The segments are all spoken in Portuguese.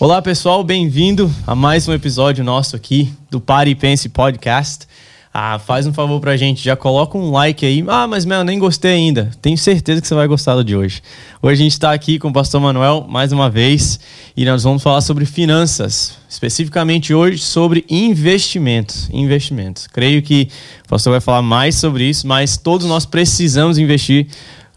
Olá pessoal, bem-vindo a mais um episódio nosso aqui do Pare e Pense Podcast. Ah, faz um favor pra gente, já coloca um like aí. Ah, mas Mel, nem gostei ainda. Tenho certeza que você vai gostar do de hoje. Hoje a gente está aqui com o pastor Manuel mais uma vez e nós vamos falar sobre finanças, especificamente hoje sobre investimentos. Investimentos. Creio que o pastor vai falar mais sobre isso, mas todos nós precisamos investir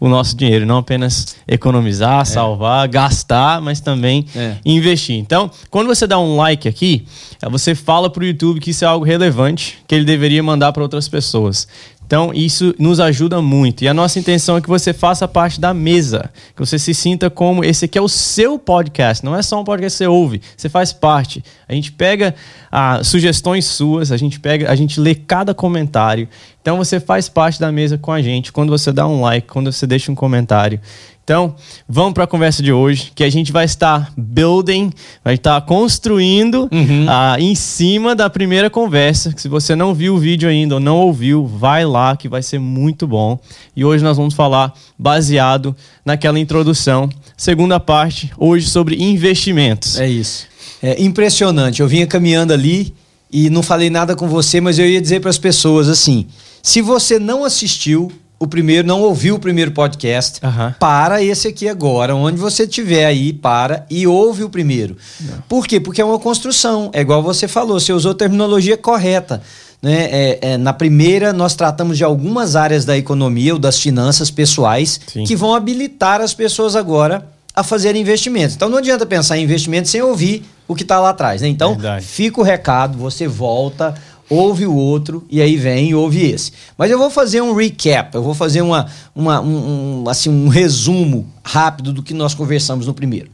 o nosso dinheiro, não apenas economizar, é. salvar, gastar, mas também é. investir. Então, quando você dá um like aqui, você fala para o YouTube que isso é algo relevante, que ele deveria mandar para outras pessoas. Então, isso nos ajuda muito. E a nossa intenção é que você faça parte da mesa, que você se sinta como esse aqui é o seu podcast, não é só um podcast que você ouve, você faz parte. A gente pega ah, sugestões suas, a gente pega, a gente lê cada comentário. Então, você faz parte da mesa com a gente quando você dá um like, quando você deixa um comentário. Então, vamos para a conversa de hoje, que a gente vai estar building, vai estar construindo uhum. uh, em cima da primeira conversa. Se você não viu o vídeo ainda ou não ouviu, vai lá que vai ser muito bom. E hoje nós vamos falar baseado naquela introdução, segunda parte, hoje sobre investimentos. É isso. É impressionante. Eu vinha caminhando ali e não falei nada com você, mas eu ia dizer para as pessoas assim: se você não assistiu o primeiro, não ouviu o primeiro podcast, uhum. para esse aqui agora, onde você estiver aí, para e ouve o primeiro. Não. Por quê? Porque é uma construção, é igual você falou, você usou terminologia correta. Né? É, é, na primeira, nós tratamos de algumas áreas da economia ou das finanças pessoais Sim. que vão habilitar as pessoas agora a fazer investimentos. Então não adianta pensar em investimento sem ouvir o que está lá atrás. Né? Então, Verdade. fica o recado, você volta ouve o outro e aí vem e ouve esse. Mas eu vou fazer um recap, eu vou fazer uma, uma um, um, assim, um resumo rápido do que nós conversamos no primeiro.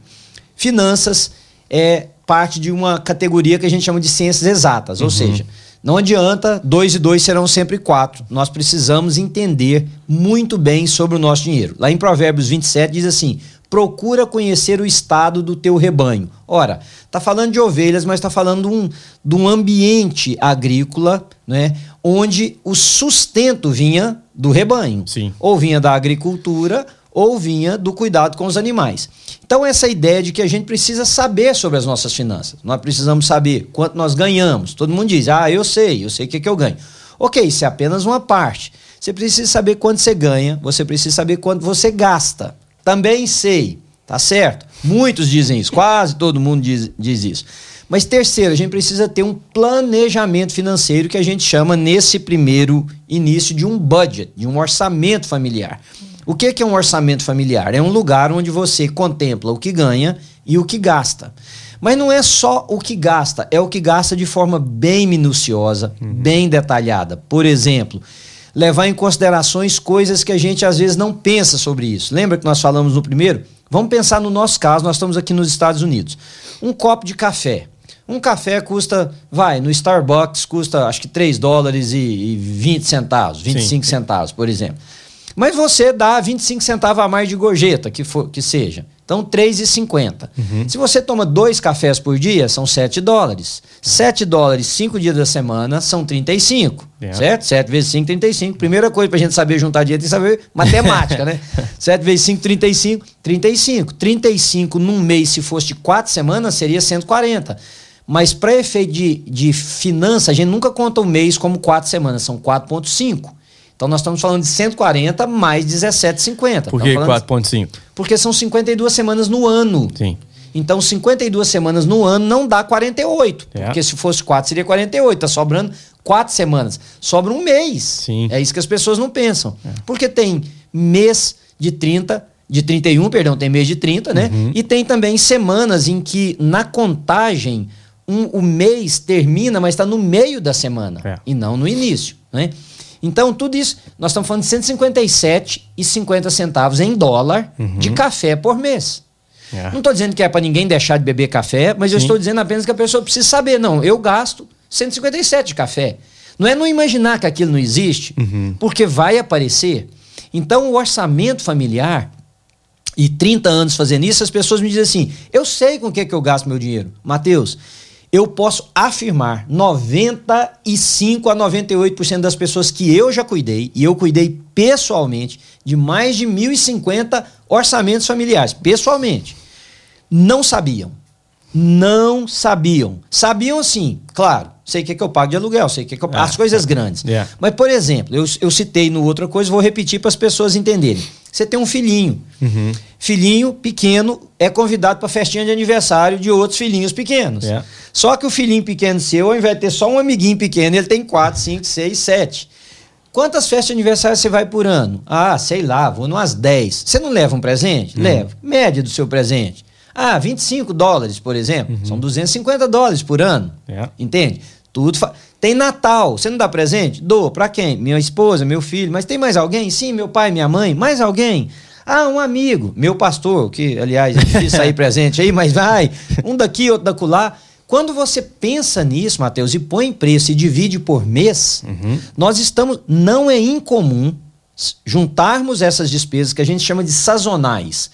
Finanças é parte de uma categoria que a gente chama de ciências exatas, uhum. ou seja, não adianta dois e dois serão sempre quatro. Nós precisamos entender muito bem sobre o nosso dinheiro. Lá em Provérbios 27 diz assim: procura conhecer o estado do teu rebanho. Ora, está falando de ovelhas, mas está falando de um, de um ambiente agrícola, né, onde o sustento vinha do rebanho. Sim. Ou vinha da agricultura, ou vinha do cuidado com os animais. Então, essa ideia de que a gente precisa saber sobre as nossas finanças. Nós precisamos saber quanto nós ganhamos. Todo mundo diz, ah, eu sei, eu sei o que, é que eu ganho. Ok, isso é apenas uma parte. Você precisa saber quanto você ganha, você precisa saber quanto você gasta. Também sei, tá certo? Muitos dizem isso, quase todo mundo diz, diz isso. Mas terceiro, a gente precisa ter um planejamento financeiro que a gente chama nesse primeiro início de um budget, de um orçamento familiar. O que é um orçamento familiar? É um lugar onde você contempla o que ganha e o que gasta. Mas não é só o que gasta, é o que gasta de forma bem minuciosa, uhum. bem detalhada. Por exemplo, levar em considerações coisas que a gente às vezes não pensa sobre isso. Lembra que nós falamos no primeiro? Vamos pensar no nosso caso, nós estamos aqui nos Estados Unidos. Um copo de café. Um café custa, vai, no Starbucks custa acho que 3 dólares e, 20 centavos, 25 Sim. centavos, por exemplo. Mas você dá 25 centavos a mais de gorjeta, que, for, que seja. Então, 3,50. Uhum. Se você toma dois cafés por dia, são 7 dólares. 7 dólares, 5 dias da semana, são 35. Yeah. Certo? 7 vezes 5, 35. Primeira coisa para a gente saber juntar dinheiro, tem que saber matemática, né? 7 vezes 5, 35. 35. 35 num mês, se fosse de 4 semanas, seria 140. Mas para efeito de, de finança, a gente nunca conta o mês como 4 semanas, são 4,5. Então nós estamos falando de 140 mais 17,50. Por que 4,5? Porque são 52 semanas no ano. Sim. Então 52 semanas no ano não dá 48. É. Porque se fosse 4 seria 48. Está sobrando 4 semanas. Sobra um mês. Sim. É isso que as pessoas não pensam. É. Porque tem mês de 30, de 31, perdão, tem mês de 30, né? Uhum. E tem também semanas em que na contagem um, o mês termina, mas está no meio da semana é. e não no início, né? Então, tudo isso, nós estamos falando de 157,50 centavos em dólar uhum. de café por mês. É. Não estou dizendo que é para ninguém deixar de beber café, mas Sim. eu estou dizendo apenas que a pessoa precisa saber. Não, eu gasto 157 de café. Não é não imaginar que aquilo não existe, uhum. porque vai aparecer. Então, o orçamento familiar, e 30 anos fazendo isso, as pessoas me dizem assim: eu sei com o que, que eu gasto meu dinheiro. Mateus, eu posso afirmar 95 a 98% das pessoas que eu já cuidei, e eu cuidei pessoalmente de mais de 1.050 orçamentos familiares, pessoalmente, não sabiam. não sabiam. Sabiam sim, claro. Sei o que, é que eu pago de aluguel, sei o que, é que eu É. As coisas grandes. Yeah. Mas, por exemplo, eu, eu citei no outra coisa, vou repetir para as pessoas entenderem. Você tem um filhinho. Uhum. Filhinho pequeno é convidado para festinha de aniversário de outros filhinhos pequenos. Yeah. Só que o filhinho pequeno seu, ao invés de ter só um amiguinho pequeno, ele tem quatro, cinco, seis, sete. Quantas festas de aniversário você vai por ano? Ah, sei lá, vou numas 10. Você não leva um presente? Leva. Média do seu presente. Ah, 25 dólares, por exemplo. São 250 dólares por ano. Yeah. Entende? Tudo fa- Tem Natal, você não dá presente? Dou. Pra quem? Minha esposa, meu filho. Mas tem mais alguém? Sim, meu pai, minha mãe. Mais alguém? Ah, um amigo. Meu pastor, que aliás é difícil sair presente aí, mas vai. Um daqui, outro da lá. Quando você pensa nisso, Mateus, e põe preço e divide por mês, nós estamos. Não é incomum juntarmos essas despesas que a gente chama de sazonais.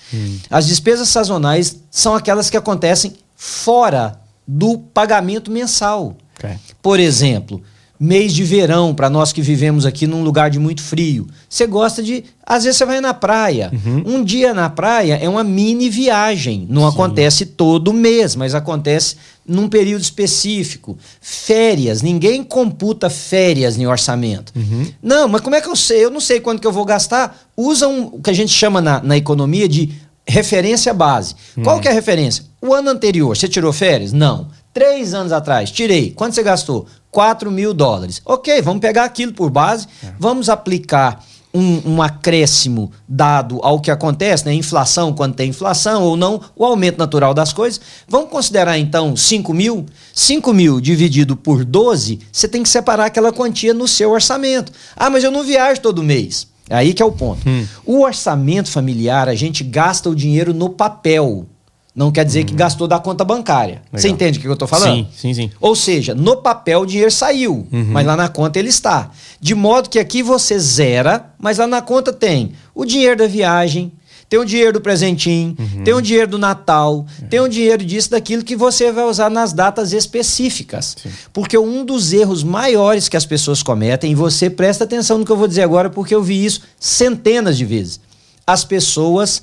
As despesas sazonais são aquelas que acontecem fora do pagamento mensal. Ok. Por exemplo, mês de verão, para nós que vivemos aqui num lugar de muito frio. Você gosta de. Às vezes você vai na praia. Um dia na praia é uma mini viagem. Não acontece todo mês, mas acontece num período específico. Férias. Ninguém computa férias em orçamento. Não, mas como é que eu sei? Eu não sei quanto que eu vou gastar. Usa um, o que a gente chama na, na economia de referência base. Qual que é a referência? O ano anterior, você tirou férias? Não. Três anos atrás, tirei. Quanto você gastou? 4 mil dólares. Ok, vamos pegar aquilo por base, vamos aplicar um, um acréscimo dado ao que acontece, né? Inflação, quando tem inflação ou não, o aumento natural das coisas. Vamos considerar então 5 mil? 5 mil dividido por 12, você tem que separar aquela quantia no seu orçamento. Ah, mas eu não viajo todo mês. Aí que é o ponto. O orçamento familiar, a gente gasta o dinheiro no papel. Não quer dizer que gastou da conta bancária. Você Legal. entende o que eu estou falando? Sim, sim, sim. Ou seja, no papel o dinheiro saiu, mas lá na conta ele está. De modo que aqui você zera, mas lá na conta tem o dinheiro da viagem, tem o dinheiro do presentinho, tem o dinheiro do Natal, tem o dinheiro disso, daquilo que você vai usar nas datas específicas. Porque um dos erros maiores que as pessoas cometem, e você presta atenção no que eu vou dizer agora, porque eu vi isso centenas de vezes. As pessoas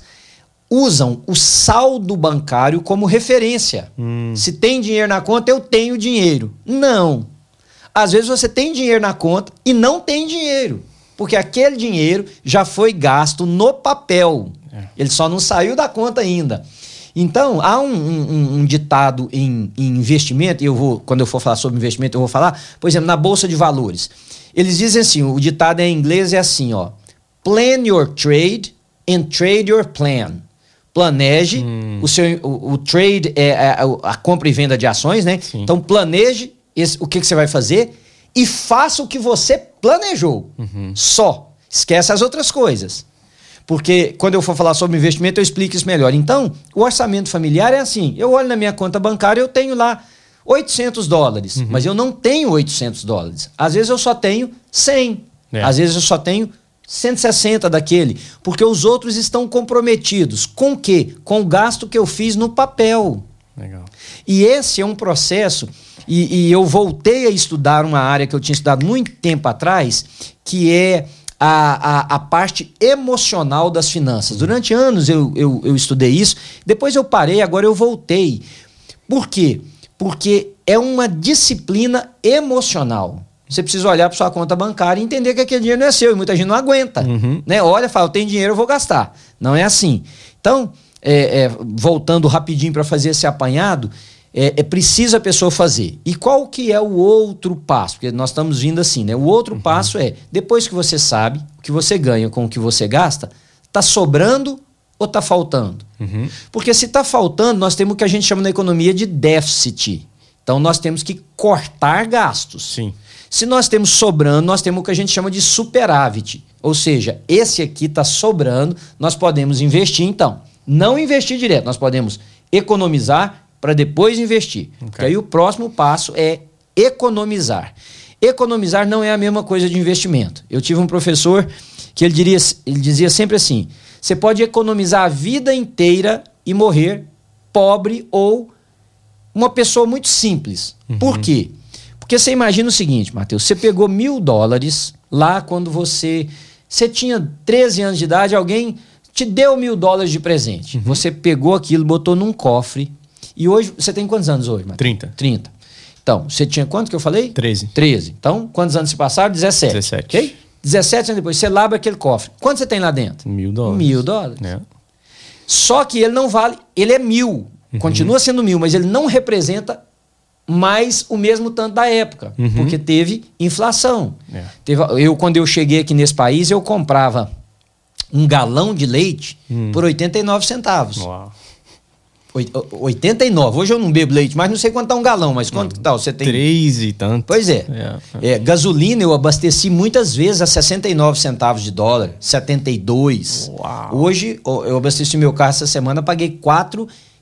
usam o saldo bancário como referência. Se tem dinheiro na conta, eu tenho dinheiro. Não. Às vezes você tem dinheiro na conta e não tem dinheiro. Porque aquele dinheiro já foi gasto no papel. Ele só não saiu da conta ainda. Então, há um, um- um ditado em, em investimento, e eu vou, quando eu for falar sobre investimento, eu vou falar, por exemplo, na Bolsa de Valores. Eles dizem assim: o ditado em inglês é assim, ó. Plan your trade and trade your plan. Planeje o seu o, o trade é a, a compra e venda de ações, né? Sim. Então planeje esse- o que, que você vai fazer e faça o que você planejou. Só. Esquece as outras coisas. Porque quando eu for falar sobre investimento, eu explico isso melhor. Então, o orçamento familiar é assim: eu olho na minha conta bancária, eu tenho lá 800 dólares, mas eu não tenho 800 dólares. Às vezes eu só tenho 100. É. Às vezes eu só tenho 160 daquele, porque os outros estão comprometidos com o quê? Com o gasto que eu fiz no papel. Legal. E esse é um processo, e, e eu voltei a estudar uma área que eu tinha estudado muito tempo atrás, que é a, a, a parte emocional das finanças. Durante anos eu, eu, eu estudei isso, depois eu parei, agora eu voltei. Por quê? Porque é uma disciplina emocional. Você precisa olhar para sua conta bancária e entender que aquele dinheiro não é seu, e muita gente não aguenta. Né? Olha, fala, eu tenho dinheiro, eu vou gastar. Não é assim. Então, é, é, voltando rapidinho para fazer esse apanhado, é, é preciso a pessoa fazer. E qual que é o outro passo? Porque nós estamos vindo assim, né? O outro passo é, depois que você sabe o que você ganha com o que você gasta, tá sobrando ou tá faltando? Porque se tá faltando, nós temos o que a gente chama na economia de déficit. Então nós temos que cortar gastos. Sim. Se nós temos sobrando, nós temos o que a gente chama de superávit. Ou seja, esse aqui está sobrando, nós podemos investir então. Não investir direto, nós podemos economizar para depois investir. Porque aí o próximo passo é economizar. Economizar não é a mesma coisa de investimento. Eu tive um professor que ele, diria, ele dizia sempre assim: você pode economizar a vida inteira e morrer pobre ou uma pessoa muito simples. Por quê? Porque você imagina o seguinte, Matheus, você pegou mil dólares lá quando você, você tinha 13 anos de idade, alguém te deu mil dólares de presente. Você pegou aquilo, botou num cofre E hoje, você tem quantos anos hoje, Matheus? 30. 30. Então, você tinha quanto que eu falei? 13. 13. Então, quantos anos se passaram? 17. 17. Ok? 17 anos depois, você abre aquele cofre. Quanto você tem lá dentro? Mil dólares. Mil dólares. É. Só que ele não vale, ele é mil. Uhum. Continua sendo mil, mas ele não representa mais o mesmo tanto da época. Uhum. Porque teve inflação. É. Teve, eu, quando eu cheguei aqui nesse país, eu comprava um galão de leite Hum. por 89 centavos. Uau. Oi- 89. Hoje eu não bebo leite, mas não sei quanto tá um galão, mas quanto que tá? Você tem. Três e tanto. Pois é. É. É, gasolina eu abasteci muitas vezes a 69 centavos de dólar, 72. Uau. Hoje eu abasteci meu carro essa semana, paguei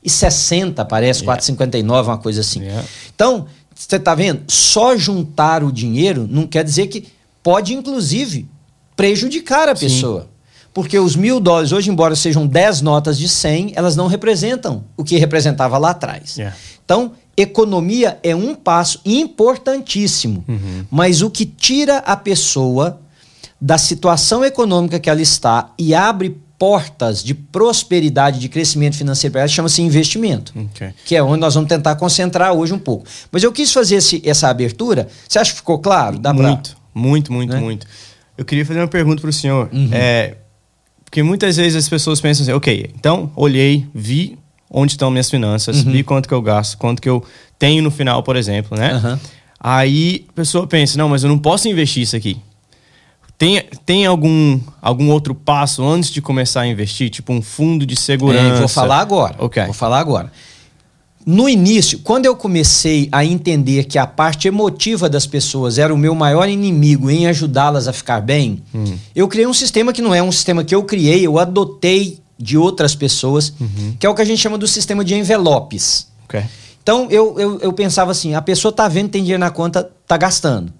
4,60, parece, 4,59, uma coisa assim. Yeah. Então, você tá vendo? Só juntar o dinheiro não quer dizer que pode, inclusive, prejudicar a Sim. pessoa. Porque os mil dólares, hoje, embora sejam 10 notas de 100, elas não representam o que representava lá atrás. Yeah. Então, economia é um passo importantíssimo, Uhum. mas o que tira a pessoa da situação econômica que ela está e abre portas de prosperidade, de crescimento financeiro para ela, chama-se investimento. Ok. Que é onde nós vamos tentar concentrar hoje um pouco. Mas eu quis fazer esse- essa abertura. Você acha que ficou claro? Dá pra- muito, muito, muito, Né? Uhum. muito. Eu queria fazer uma pergunta para o senhor. É, porque muitas vezes as pessoas pensam assim, ok, então olhei, vi onde estão minhas finanças, Uhum. vi quanto que eu gasto, quanto que eu tenho no final, por exemplo, né? Aham. Aí a pessoa pensa, não, mas eu não posso investir isso aqui. Tem, tem algum, algum outro passo antes de começar a investir? Tipo um fundo de segurança? É, vou falar agora. Ok. Vou falar agora. No início, quando eu comecei a entender que a parte emotiva das pessoas era o meu maior inimigo em ajudá-las a ficar bem, Hum. eu criei um sistema que não é um sistema que eu criei, eu adotei de outras pessoas, Uhum. que é o que a gente chama do sistema de envelopes. Ok. Então eu, eu, eu pensava assim: a pessoa tá vendo, tem dinheiro na conta, tá gastando.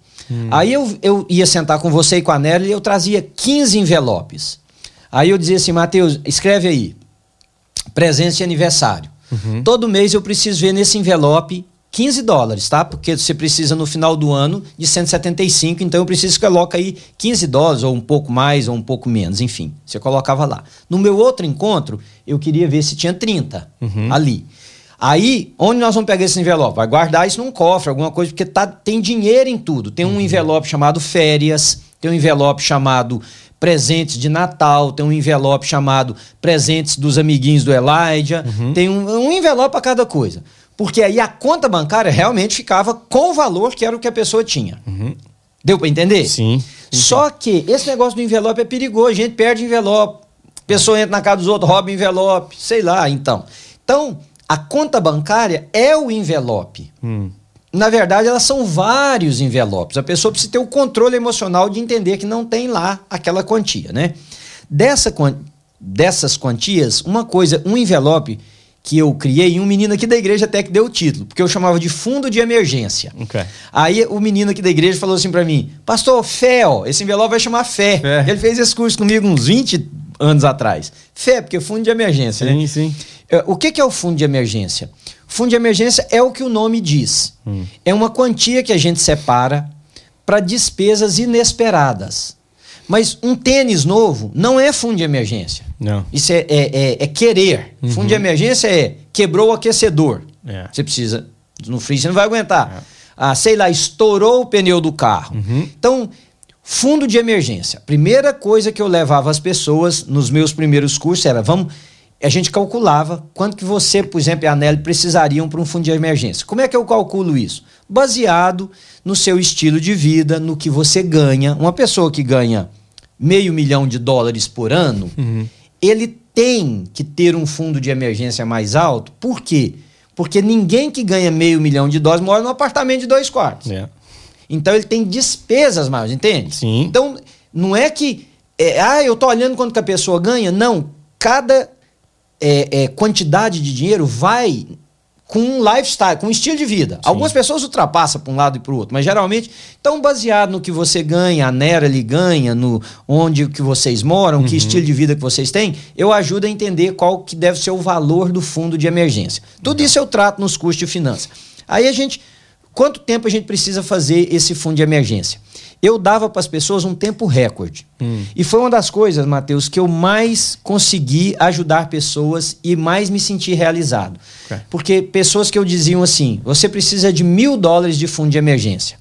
Aí eu, eu ia sentar com você e com a Nelly e eu trazia 15 envelopes. Aí eu dizia assim: Matheus, escreve aí, presente de aniversário. Todo mês eu preciso ver nesse envelope 15 dólares, tá? Porque você precisa no final do ano de 175, então eu preciso que coloque aí 15 dólares, ou um pouco mais, ou um pouco menos, enfim. Você colocava lá. No meu outro encontro, eu queria ver se tinha 30 ali. Aí, onde nós vamos pegar esse envelope? Vai guardar isso num cofre, alguma coisa, porque tá, tem dinheiro em tudo. Tem um envelope chamado férias, tem um envelope chamado presentes de Natal, tem um envelope chamado presentes dos amiguinhos do Elijah, tem um, um envelope para cada coisa. Porque aí a conta bancária realmente ficava com o valor que era o que a pessoa tinha. Deu para entender? Sim. sim, Só que esse negócio do envelope é perigoso, a gente perde envelope. Pessoa entra na casa dos outros, rouba envelope, sei lá, então. Então, a conta bancária é o envelope. Hum. Na verdade, elas são vários envelopes. A pessoa precisa ter o controle emocional de entender que não tem lá aquela quantia, né? Dessa, dessas quantias, uma coisa, um envelope que eu criei, um menino aqui da igreja até que deu o título, porque eu chamava de fundo de emergência. Ok. Aí o menino aqui da igreja falou assim pra mim: Pastor, fé, ó, esse envelope vai chamar fé. Fé. Ele fez esse curso comigo uns 20 anos atrás. Fé, porque fundo de emergência, né? Sim, sim. É, O que que é o fundo de emergência? Fundo de emergência é o que o nome diz. É uma quantia que a gente separa para despesas inesperadas. Mas um tênis novo não é fundo de emergência. Não. Isso é, é- é- é querer. Fundo de emergência é quebrou o aquecedor. É. Você precisa. No frio você não vai aguentar. Ah, sei lá, estourou o pneu do carro. Então, fundo de emergência. Primeira coisa que eu levava as pessoas nos meus primeiros cursos era, vamos. A gente calculava quanto que você, por exemplo, e a Nelly precisariam para um fundo de emergência. Como é que eu calculo isso? Baseado no seu estilo de vida, no que você ganha. Uma pessoa que ganha meio milhão de dólares por ano, ele tem que ter um fundo de emergência mais alto. Por quê? Porque ninguém que ganha meio milhão de dólares mora num apartamento de dois quartos. É. Então ele tem despesas maiores, entende? Sim. Então, não é que. é, ah, eu tô olhando quanto que a pessoa ganha. Não. Cada é, é, quantidade de dinheiro vai com um lifestyle, com um estilo de vida. Algumas pessoas ultrapassam para um lado e para o outro, mas geralmente estão baseado no que você ganha, a Nera lhe ganha, no onde que vocês moram, que estilo de vida que vocês têm, eu ajudo a entender qual que deve ser o valor do fundo de emergência. Tudo isso eu trato nos custos de finanças. Aí a gente, quanto tempo a gente precisa fazer esse fundo de emergência? Eu dava para as pessoas um tempo recorde. Hum. E foi uma das coisas, Matheus, que eu mais consegui ajudar pessoas e mais me senti realizado. Ok. Porque pessoas que eu diziam assim: você precisa de mil dólares de fundo de emergência.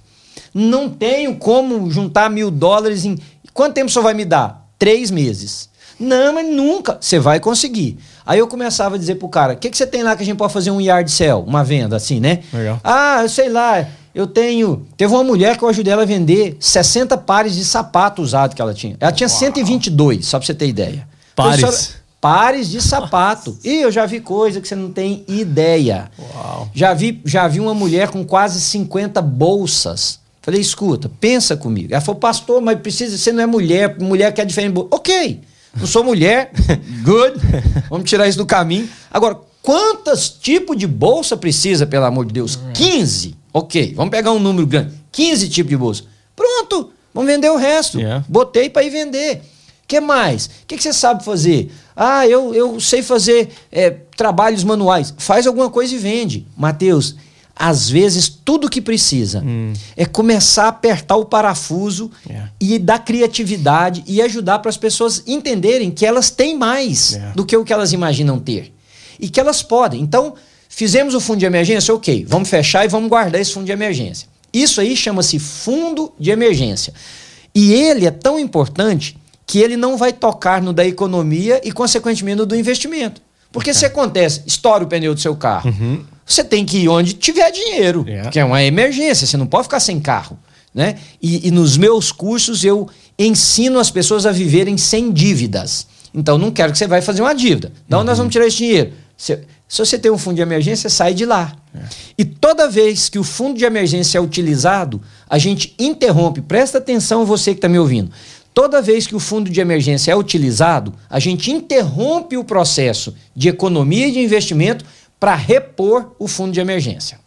Não tenho como juntar mil dólares em. Quanto tempo você vai me dar? Três meses. Não, mas nunca. Você vai conseguir. Aí eu começava a dizer pro cara: o que, que você tem lá que a gente pode fazer um yard sale? Uma venda assim, né? Legal. Ah, sei lá, eu tenho. Teve uma mulher que eu ajudei ela a vender 60 pares de sapato usado que ela tinha. Ela tinha 122, só pra você ter ideia. Pares? Professora, Pares de sapato. E eu já vi coisa que você não tem ideia. Uau. Já vi, já vi uma mulher com quase 50 bolsas. Falei, escuta, pensa comigo. Ela falou, pastor, mas precisa, você não é mulher, mulher quer diferente. Ok, não sou mulher, good, vamos tirar isso do caminho. Agora, quantos tipos de bolsa precisa, pelo amor de Deus? 15. Ok, vamos pegar um número grande. 15 tipos de bolsa. Pronto, vamos vender o resto. Yeah. Botei para ir vender. que mais? O que, que você sabe fazer? Ah, eu, eu sei fazer é, trabalhos manuais. Faz alguma coisa e vende. Mateus, às vezes tudo que precisa é começar a apertar o parafuso Yeah. e dar criatividade e ajudar para as pessoas entenderem que elas têm mais Yeah. do que o que elas imaginam ter. E que elas podem. Então, fizemos o fundo de emergência, ok, vamos fechar e vamos guardar esse fundo de emergência. Isso aí chama-se fundo de emergência. E ele é tão importante que ele não vai tocar no da economia e, consequentemente, no do investimento. Porque se acontece, estoura o pneu do seu carro, você tem que ir onde tiver dinheiro, Yeah. que é uma emergência, você não pode ficar sem carro. Né? E, e nos meus cursos eu ensino as pessoas a viverem sem dívidas. Então não quero que você vai fazer uma dívida. Então nós vamos tirar esse dinheiro. Se, se você tem um fundo de emergência, sai de lá. E toda vez que o fundo de emergência é utilizado, a gente interrompe. Presta atenção você que está me ouvindo. Toda vez que o fundo de emergência é utilizado, a gente interrompe o processo de economia e de investimento para repor o fundo de emergência.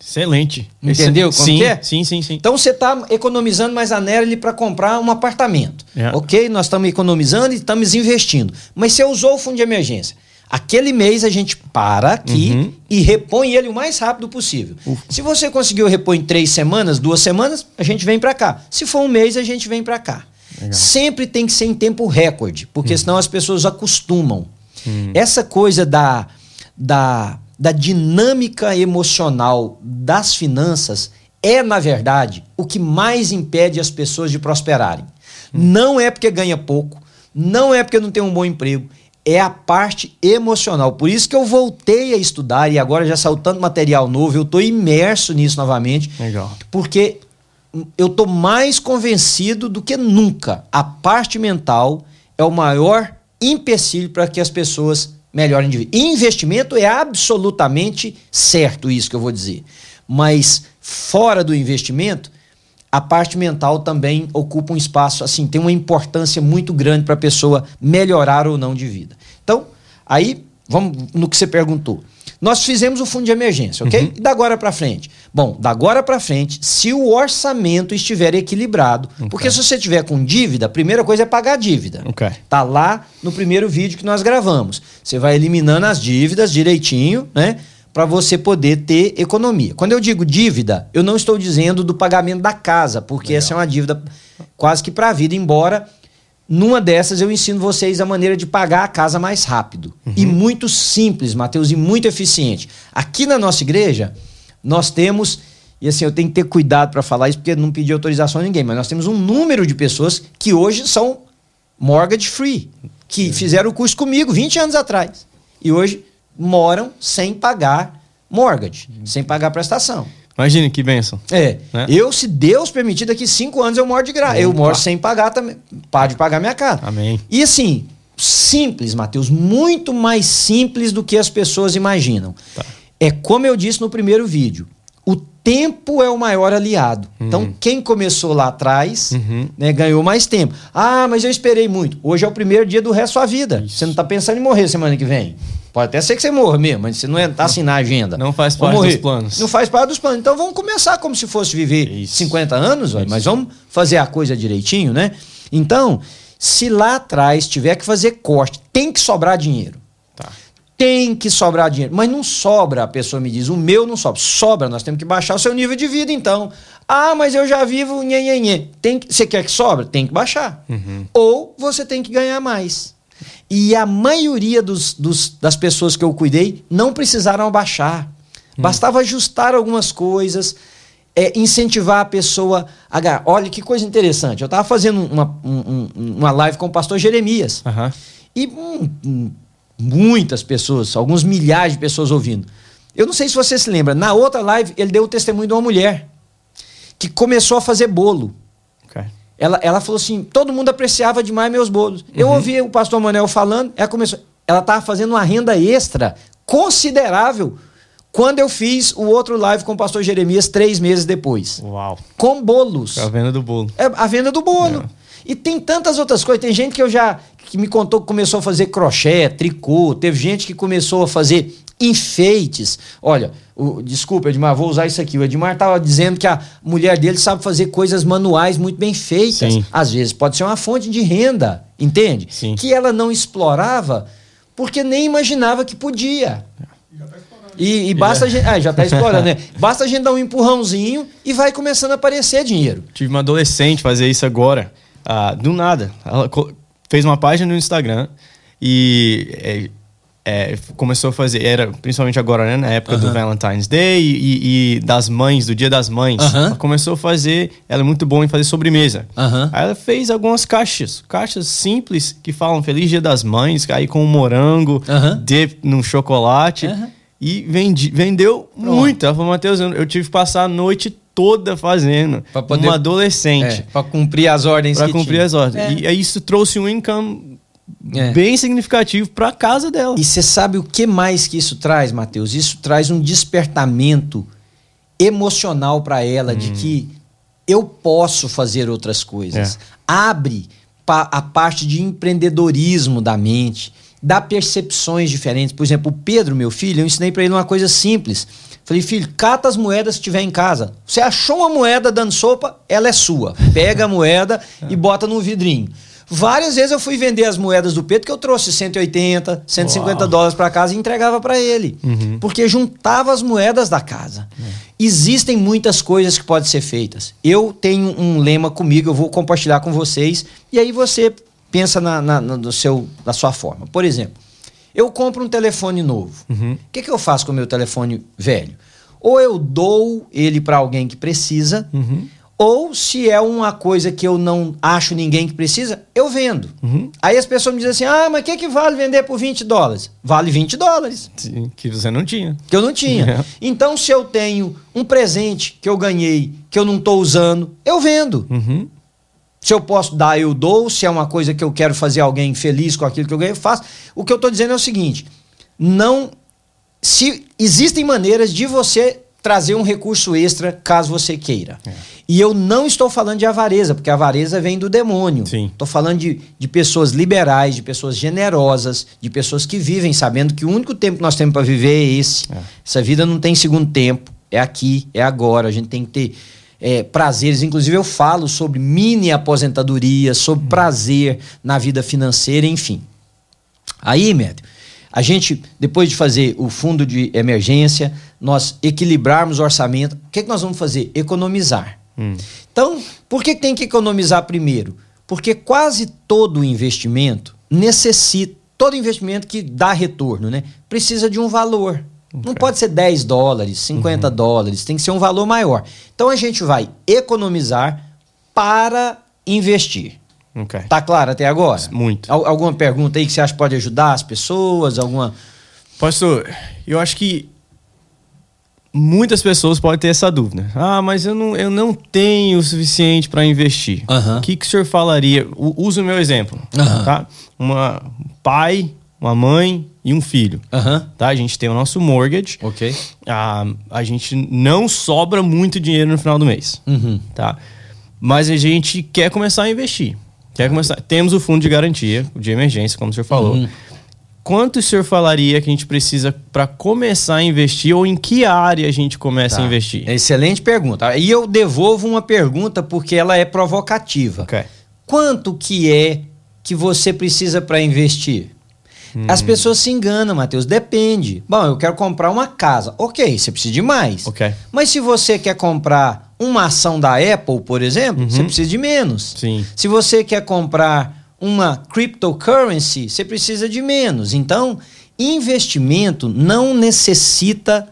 Excelente. Entendeu como sim, é? Sim, sim, sim. Então você está economizando mais a Nerely para comprar um apartamento. É. Ok? Nós estamos economizando e estamos investindo. Mas você usou o fundo de emergência. Aquele mês a gente para aqui Uhum. e repõe ele o mais rápido possível. Se você conseguiu repor em três semanas, duas semanas, a gente vem para cá. Se for um mês, a gente vem para cá. Sempre tem que ser em tempo recorde, porque Uhum. senão as pessoas acostumam. Essa coisa da, da, da dinâmica emocional das finanças é, na verdade, o que mais impede as pessoas de prosperarem. Não é porque ganha pouco, não é porque não tem um bom emprego, é a parte emocional. Por isso que eu voltei a estudar e agora já saiu tanto material novo, eu estou imerso nisso novamente. Legal. Porque eu estou mais convencido do que nunca. A parte mental é o maior empecilho para que as pessoas melhorem de vida. Investimento é absolutamente certo, isso que eu vou dizer. Mas fora do investimento, a parte mental também ocupa um espaço, assim, tem uma importância muito grande para a pessoa melhorar ou não de vida. Então, aí, vamos no que você perguntou. Nós fizemos o fundo de emergência, ok? E da agora para frente? Bom, da agora para frente, se o orçamento estiver equilibrado, porque se você tiver com dívida, a primeira coisa é pagar a dívida. Ok. Tá lá no primeiro vídeo que nós gravamos. Você vai eliminando as dívidas direitinho, né? Para você poder ter economia. Quando eu digo dívida, eu não estou dizendo do pagamento da casa, porque essa é uma dívida quase que para a vida, embora numa dessas eu ensino vocês a maneira de pagar a casa mais rápido. E muito simples, Mateus, e muito eficiente. Aqui na nossa igreja, nós temos, e assim, eu tenho que ter cuidado para falar isso, porque não pedi autorização a ninguém, mas nós temos um número de pessoas que hoje são mortgage free, que fizeram o curso comigo 20 anos atrás. E hoje moram sem pagar mortgage, sem pagar prestação. Imagine que bênção. É. Né? Eu, se Deus permitir, daqui cinco anos eu moro de graça. Eu moro sem pagar também. Paro de pagar minha casa. Amém. E assim, simples, Mateus, muito mais simples do que as pessoas imaginam. Tá. É como eu disse no primeiro vídeo. O tempo é o maior aliado. Então, quem começou lá atrás Uhum. né, ganhou mais tempo. Ah, mas eu esperei muito. Hoje é o primeiro dia do resto da sua vida. Você não está pensando em morrer semana que vem. Pode até ser que você morra mesmo, mas você não está assim na agenda. Não faz parte dos planos. Não faz parte dos planos. Então vamos começar como se fosse viver Isso. 50 anos, mas vamos fazer a coisa direitinho, né? Então, se lá atrás tiver que fazer corte, tem que sobrar dinheiro. Tá. tem que sobrar dinheiro. Mas não sobra, a pessoa me diz. O meu não sobra. Sobra, nós temos que baixar o seu nível de vida, então. Ah, mas eu já vivo nhê. Tem que, você quer que sobra? Tem que baixar. Uhum. Ou você tem que ganhar mais. E a maioria dos, dos- das pessoas que eu cuidei não precisaram abaixar. Bastava ajustar algumas coisas, é, incentivar a pessoa a. Olha que coisa interessante. Eu estava fazendo uma, um- um- uma live com o pastor Jeremias. Aham. E hum, hum, muitas pessoas, alguns milhares de pessoas ouvindo. Eu não sei se você se lembra, na outra live ele deu o testemunho de uma mulher que começou a fazer bolo. Ela, ela falou assim: todo mundo apreciava demais meus bolos. Eu ouvi o pastor Manuel falando, ela começou. Ela estava fazendo uma renda extra considerável quando eu fiz o outro live com o pastor Jeremias três meses depois. Uau. Com bolos. É a venda do bolo. É a venda do bolo. É. E tem tantas outras coisas. Tem gente que eu já que me contou que começou a fazer crochê, tricô. Teve gente que começou a fazer enfeites. Olha, o, desculpa, Edmar, vou usar isso aqui. O Edmar estava dizendo que a mulher dele sabe fazer coisas manuais muito bem feitas. Sim. Às vezes pode ser uma fonte de renda, entende? Sim. Que ela não explorava porque nem imaginava que podia. E, e basta a gente. Ah, já está explorando, né? Basta a gente dar um empurrãozinho e vai começando a aparecer dinheiro. Tive uma adolescente fazer isso agora, ah, do nada. Ela fez uma página no Instagram e é, começou a fazer, era principalmente agora, né, na época do Aham. Valentine's Day e, e- e das mães, do Dia das Mães. Aham. Ela começou a fazer, ela é muito boa em fazer sobremesa. Aham. Aí ela fez algumas caixas, caixas simples que falam Feliz Dia das Mães, aí com um morango, dip num chocolate. E vendi, vendeu muito. Ela falou, Matheus, eu, eu tive que passar a noite toda fazendo. Pra poder- Uma adolescente. É, para cumprir as ordens que cumprir tinha. as ordens. É. E isso trouxe um income É. bem significativo pra casa dela. E você sabe o que mais que isso traz, Matheus? Isso traz um despertamento emocional para ela de que eu posso fazer outras coisas. É. Abre a parte de empreendedorismo da mente, dá percepções diferentes. Por exemplo, o Pedro, meu filho, eu ensinei para ele uma coisa simples. Falei, filho, cata as moedas que tiver em casa. Você achou uma moeda dando sopa, ela é sua. Pega a moeda e bota num vidrinho. Várias vezes eu fui vender as moedas do Pedro que eu trouxe 180, 150 Uau. dólares para casa e entregava para ele. Uhum. Porque juntava as moedas da casa. Existem muitas coisas que podem ser feitas. Eu tenho um lema comigo, eu vou compartilhar com vocês, e aí você pensa na, na, na- no seu, na sua forma. Por exemplo, eu compro um telefone novo. Uhum. O que, que eu faço com o meu telefone velho? Ou eu dou ele para alguém que precisa, Uhum. Ou se é uma coisa que eu não acho ninguém que precisa, eu vendo. Uhum. Aí as pessoas me dizem assim: ah, mas o que, que vale vender por 20 dólares? Vale 20 dólares, Sim, Que você não tinha. que eu não tinha. É. Então, se eu tenho um presente que eu ganhei, que eu não estou usando, eu vendo. Uhum. Se eu posso dar, eu dou. Se é uma coisa que eu quero fazer alguém feliz com aquilo que eu ganhei, eu faço. O que eu estou dizendo é o seguinte: não. Se existem maneiras de você trazer um recurso extra caso você queira. É. E eu não estou falando de avareza, porque a avareza vem do demônio. Estou falando de, de pessoas liberais, de pessoas generosas, de pessoas que vivem sabendo que o único tempo que nós temos para viver é esse. É. Essa vida não tem segundo tempo. É aqui, é agora. A gente tem que ter é, prazeres. Inclusive, eu falo sobre mini aposentadoria, sobre prazer na vida financeira, enfim. Aí, médio, a gente, depois de fazer o fundo de emergência, nós equilibrarmos o orçamento, o que, que nós vamos fazer? Economizar. Hum. Então, por que tem que economizar primeiro? Porque quase todo investimento necessita, todo investimento que dá retorno, né? Precisa de um valor. Não pode ser 10 dólares, 50 dólares, tem que ser um valor maior. Então a gente vai economizar para investir. Ok. Tá claro até agora? Muito. Al- alguma pergunta aí que você acha que pode ajudar as pessoas? Alguma. Pastor, eu acho que muitas pessoas podem ter essa dúvida. Ah, mas eu não, eu não tenho o suficiente para investir. O que, que o senhor falaria? Usa o meu exemplo. Aham. Tá? Uma, um pai, uma mãe e um filho. Tá? A gente tem o nosso mortgage. Ok. Ah, a gente não sobra muito dinheiro no final do mês. Uhum. Tá? Mas a gente quer começar a investir. Quer começar. Temos o fundo de garantia, o de emergência, como o senhor falou. Uhum. Quanto o senhor falaria que a gente precisa para começar a investir ou em que área a gente começa Tá. a investir? Excelente pergunta. E eu devolvo uma pergunta porque ela é provocativa. Ok. Quanto que é que você precisa para investir? As pessoas se enganam, Matheus. Depende. Bom, eu quero comprar uma casa. Ok, você precisa de mais. Ok. Mas se você quer comprar uma ação da Apple, por exemplo, você precisa de menos. Sim. Se você quer comprar uma cryptocurrency, você precisa de menos. Então, investimento não necessita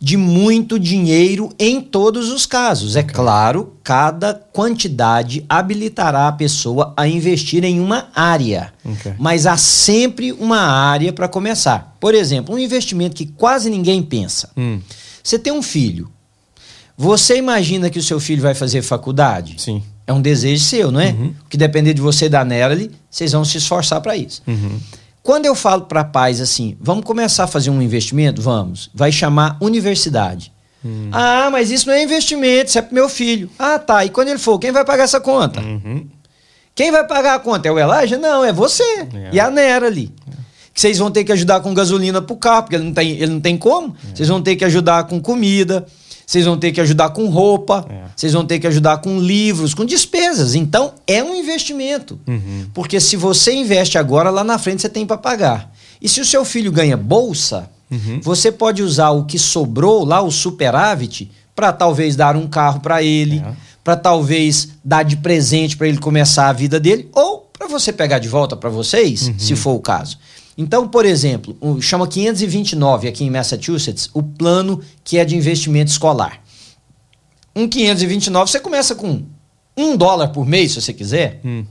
de muito dinheiro em todos os casos. É claro, cada quantidade habilitará a pessoa a investir em uma área. Ok. Mas há sempre uma área para começar. Por exemplo, um investimento que quase ninguém pensa. Hum, Você tem um filho. Você imagina que o seu filho vai fazer faculdade? sim. É um desejo seu, não é? Uhum. Que depender de você da Nerly, vocês vão se esforçar para isso. Uhum. Quando eu falo para pais assim, vamos começar a fazer um investimento? Vamos. Vai chamar universidade. Hum. Ah, mas isso não é investimento, isso é pro meu filho. Ah, tá. E quando ele for, quem vai pagar essa conta? Uhum. Quem vai pagar a conta? É o Elijah? Não, é você. É. E a Nera ali. Que vocês vão ter que ajudar com gasolina pro carro, porque ele não tem, ele não tem como. É. Vocês vão ter que ajudar com comida. Vocês vão ter que ajudar com roupa. É. Vocês vão ter que ajudar com livros, com despesas. Então, é um investimento. Uhum. Porque se você investe agora, lá na frente você tem para pagar. E se o seu filho ganha bolsa, Uhum. você pode usar o que sobrou lá, o superávit, para talvez dar um carro para ele, É. para talvez dar de presente para ele começar a vida dele, ou para você pegar de volta para vocês, se for o caso. Então, por exemplo, o- chama 529 aqui em Massachusetts, o plano que é de investimento escolar. Um 529 você começa com um dólar por mês, se você quiser. Hum.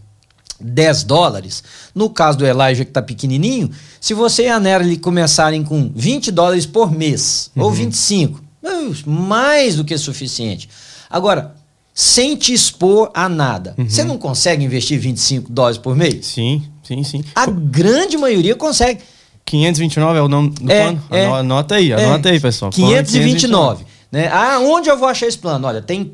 10 dólares. No caso do Elijah, que está pequenininho, se você e a Nerly começarem com 20 dólares por mês, ou 25, uh, mais do que suficiente. Agora, sem te expor a nada, você não consegue investir 25 dólares por mês? Sim, sim, sim. A grande maioria consegue. 529 é o nome do É, plano? é. Ano- Anota aí, É, anota aí, pessoal. Plano 529. Né? Ah, onde eu vou achar esse plano? Olha, tem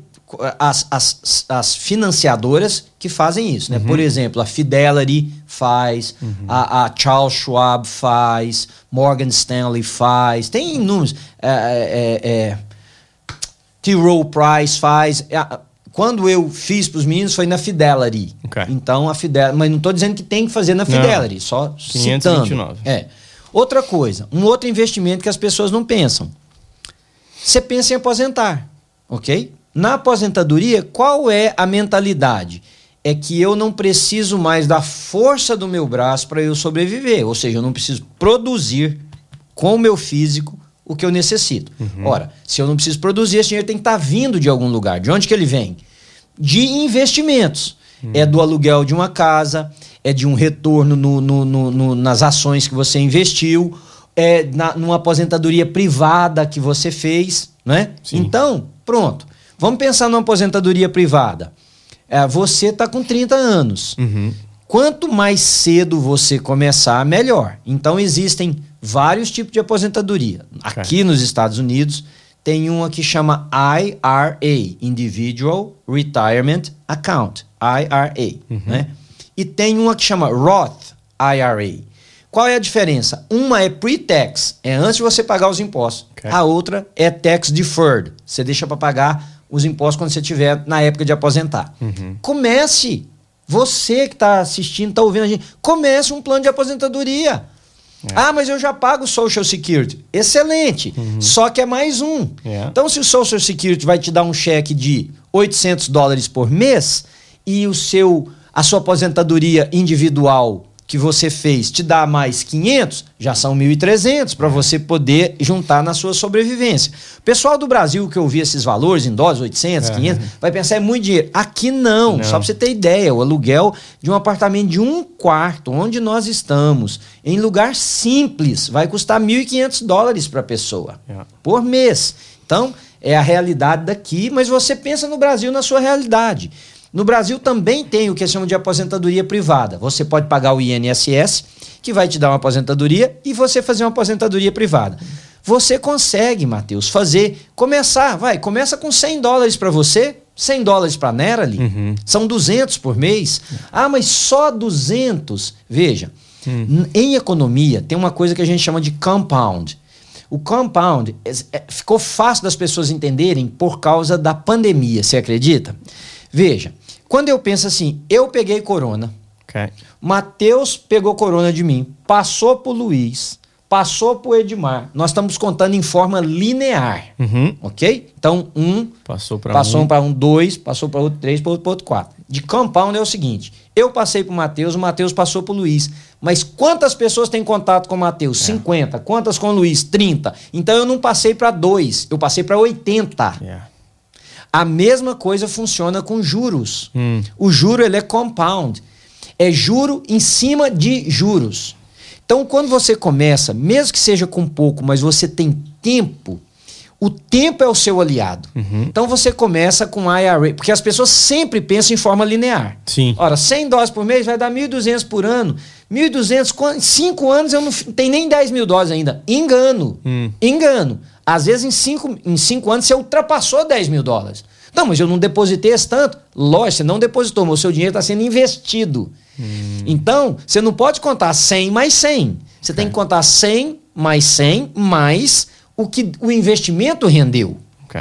as, as, as financiadoras que fazem isso. Né? Por exemplo, a Fidelity faz, a, a Charles Schwab faz, Morgan Stanley faz, tem inúmeros. É, é, é, T. Rowe Price faz. É, Quando eu fiz para os meninos foi na Fidelity. Ok. Então a Fidelity. Mas não estou dizendo que tem que fazer na Fidelity, só 529. citando. É. Outra coisa, um outro investimento que as pessoas não pensam. Você pensa em aposentar, ok? Na aposentadoria, qual é a mentalidade? É que eu não preciso mais da força do meu braço para eu sobreviver. Ou seja, eu não preciso produzir com o meu físico o que eu necessito. Ora, se eu não preciso produzir, esse dinheiro tem que estar vindo de algum lugar. De onde que ele vem? De investimentos. É do aluguel de uma casa, é de um retorno no- no- no- no- nas ações que você investiu, é na, numa aposentadoria privada que você fez, né? Sim. Então, pronto. Vamos pensar numa aposentadoria privada. É, você está com 30 anos. Uhum. Quanto mais cedo você começar, melhor. Então existem vários tipos de aposentadoria. Aqui nos Estados Unidos tem uma que chama IRA, Individual Retirement Account, IRA, né? E tem uma que chama Roth IRA. Qual é a diferença? Uma é pre-tax, é antes de você pagar os impostos. Ok. A outra é tax deferred. Você deixa para pagar os impostos quando você estiver na época de aposentar. Comece. Você que está assistindo, está ouvindo a gente, comece um plano de aposentadoria. Ah, mas eu já pago o Social Security. Excelente. Só que é mais um. É. Então, se o Social Security vai te dar um cheque de 800 dólares por mês e o seu, a sua aposentadoria individual que você fez te dá mais 500, já são 1.300 para você poder juntar na sua sobrevivência. O pessoal do Brasil que ouvir esses valores em dólares, 800, É. 500, vai pensar é muito dinheiro. Aqui não, Não. só para você ter ideia, o aluguel de um apartamento de um quarto, onde nós estamos, em lugar simples, vai custar 1.500 dólares para a pessoa É. por mês. Então, é a realidade daqui, mas você pensa no Brasil na sua realidade. No Brasil também tem o que se chama de aposentadoria privada. Você pode pagar o INSS, que vai te dar uma aposentadoria, e você fazer uma aposentadoria privada. Você consegue, Matheus, fazer, começar, vai, começa com 100 dólares para você, 100 dólares para a Nerali, Uhum. são 200 por mês. Ah, mas só 200? Veja, n- em economia tem uma coisa que a gente chama de compound. O compound é- é- ficou fácil das pessoas entenderem por causa da pandemia, você acredita? Veja, quando eu penso assim, eu peguei corona, Ok. Mateus pegou corona de mim, passou pro Luiz, passou pro Edmar. Nós estamos contando em forma linear, Uhum. ok? Então, um Passou para passou um um. dois, passou para outro, três, para outro, outro, quatro. De compound é o seguinte: eu passei pro Mateus, o Mateus passou pro Luiz. Mas quantas pessoas têm contato com o Mateus? É. 50. Quantas com o Luiz? 30. Então eu não passei para dois, eu passei para 80. Yeah. A mesma coisa funciona com juros. Hum. O juro ele é compound. É juro em cima de juros. Então, quando você começa, mesmo que seja com pouco, mas você tem tempo, o tempo é o seu aliado. Uhum. Então, você começa com IRA, porque as pessoas sempre pensam em forma linear. Sim. Ora, 100 dólares por mês vai dar 1.200 por ano. 1.200, em 5 anos eu não tenho nem 10 mil dólares ainda. Engano. Hum. Engano. Às vezes em 5 em cinco anos você ultrapassou 10 mil dólares. Não, mas eu não depositei esse tanto. Lógico, você não depositou, mas o seu dinheiro está sendo investido. Então, você não pode contar 100 mais 100. Você tem que contar 100 mais 100 mais o que o investimento rendeu. Ok.